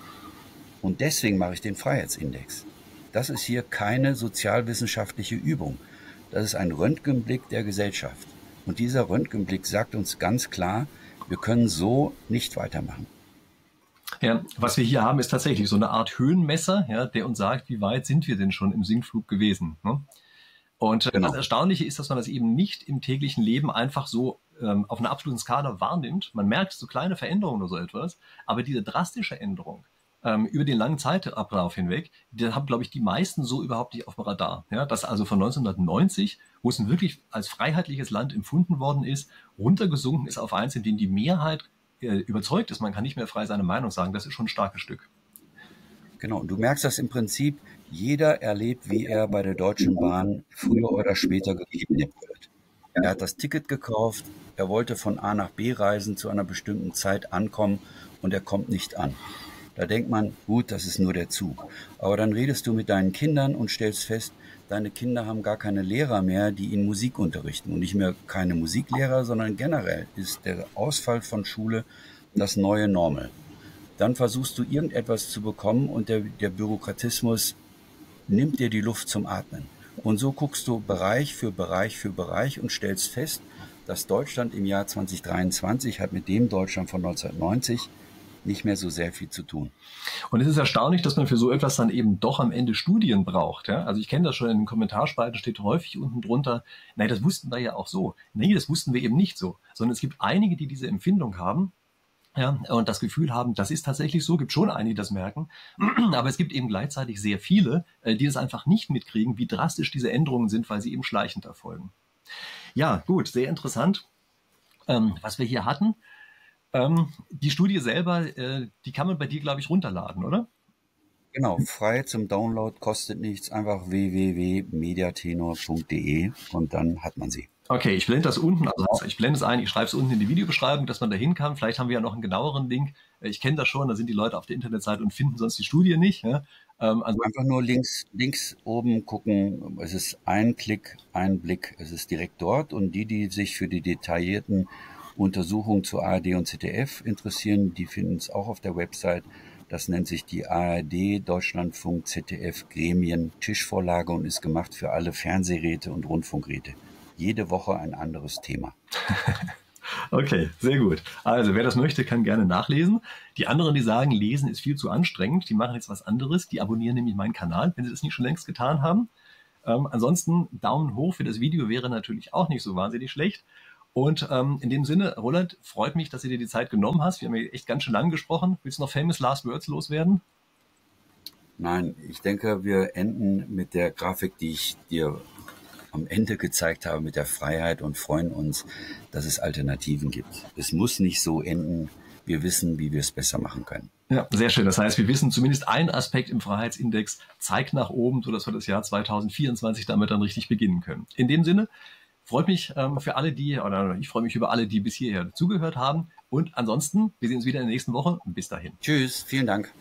Und deswegen mache ich den Freiheitsindex. Das ist hier keine sozialwissenschaftliche Übung. Das ist ein Röntgenblick der Gesellschaft. Und dieser Röntgenblick sagt uns ganz klar, wir können so nicht weitermachen. Ja, was wir hier haben, ist tatsächlich so eine Art Höhenmesser, ja, der uns sagt, wie weit sind wir denn schon im Sinkflug gewesen. Ne? Und äh, genau. das Erstaunliche ist, dass man das eben nicht im täglichen Leben einfach so ähm, auf einer absoluten Skala wahrnimmt. Man merkt so kleine Veränderungen oder so etwas, aber diese drastische Änderung ähm, über den langen Zeitablauf hinweg, die haben, glaube ich, die meisten so überhaupt nicht auf dem Radar. Ja, dass also von 1990, wo es wirklich als freiheitliches Land empfunden worden ist, runtergesunken ist auf eins, in dem die Mehrheit äh, überzeugt ist, man kann nicht mehr frei seine Meinung sagen, das ist schon ein starkes Stück. Genau, und du merkst das im Prinzip, jeder erlebt, wie er bei der Deutschen Bahn früher oder später gekidnappt wird. Er hat das Ticket gekauft, er wollte von A nach B reisen, zu einer bestimmten Zeit ankommen und er kommt nicht an. Da denkt man, gut, das ist nur der Zug. Aber dann redest du mit deinen Kindern und stellst fest, deine Kinder haben gar keine Lehrer mehr, die ihnen Musik unterrichten. Und nicht mehr keine Musiklehrer, sondern generell ist der Ausfall von Schule das neue Normal. Dann versuchst du irgendetwas zu bekommen und der, der Bürokratismus nimmt dir die Luft zum Atmen. Und so guckst du Bereich für Bereich für Bereich und stellst fest, dass Deutschland im Jahr 2023 hat mit dem Deutschland von 1990 nicht mehr so sehr viel zu tun. Und es ist erstaunlich, dass man für so etwas dann eben doch am Ende Studien braucht. Ja? Also ich kenne das schon in den Kommentarspalten, steht häufig unten drunter, nein, das wussten wir ja auch so. Nee, das wussten wir eben nicht so. Sondern es gibt einige, die diese Empfindung haben, ja, und das Gefühl haben, das ist tatsächlich so, gibt schon einige, die das merken, aber es gibt eben gleichzeitig sehr viele, äh, die das einfach nicht mitkriegen, wie drastisch diese Änderungen sind, weil sie eben schleichend erfolgen. Ja, gut, sehr interessant. Ähm, was wir hier hatten, ähm, die Studie selber, äh, die kann man bei dir, glaube ich, runterladen, oder? Genau, frei zum Download, kostet nichts, einfach www.mediatenor.de und dann hat man sie. Okay, ich blende das unten, also ich blende es ein, ich schreibe es unten in die Videobeschreibung, dass man da hin kann. Vielleicht haben wir ja noch einen genaueren Link. Äh, ich kenne das schon, da sind die Leute auf der Internetseite und finden sonst die Studie nicht. Ja? Ähm, also Einfach nur links, links oben gucken. Es ist ein Klick, ein Blick. Es ist direkt dort. Und die, die sich für die detaillierten Untersuchungen zu ARD und ZDF interessieren, die finden es auch auf der Website. Das nennt sich die ARD Deutschlandfunk ZDF Gremien Tischvorlage und ist gemacht für alle Fernsehräte und Rundfunkräte. Jede Woche ein anderes Thema. Okay, sehr gut. Also, wer das möchte, kann gerne nachlesen. Die anderen, die sagen, lesen ist viel zu anstrengend, die machen jetzt was anderes. Die abonnieren nämlich meinen Kanal, wenn sie das nicht schon längst getan haben. Ähm, ansonsten, Daumen hoch für das Video wäre natürlich auch nicht so wahnsinnig schlecht. Und ähm, in dem Sinne, Roland, freut mich, dass du dir die Zeit genommen hast. Wir haben ja echt ganz schön lang gesprochen. Willst du noch famous last words loswerden? Nein, ich denke, wir enden mit der Grafik, die ich dir am Ende gezeigt habe, mit der Freiheit und freuen uns, dass es Alternativen gibt. Es muss nicht so enden. Wir wissen, wie wir es besser machen können. Ja, sehr schön. Das heißt, wir wissen zumindest ein Aspekt im Freiheitsindex zeigt nach oben, sodass wir das Jahr 2024 damit dann richtig beginnen können. In dem Sinne, Freut mich ähm, für alle, die, oder ich freue mich über alle, die bis hierher zugehört haben. Und ansonsten, wir sehen uns wieder in der nächsten Woche. Bis dahin. Tschüss, vielen Dank.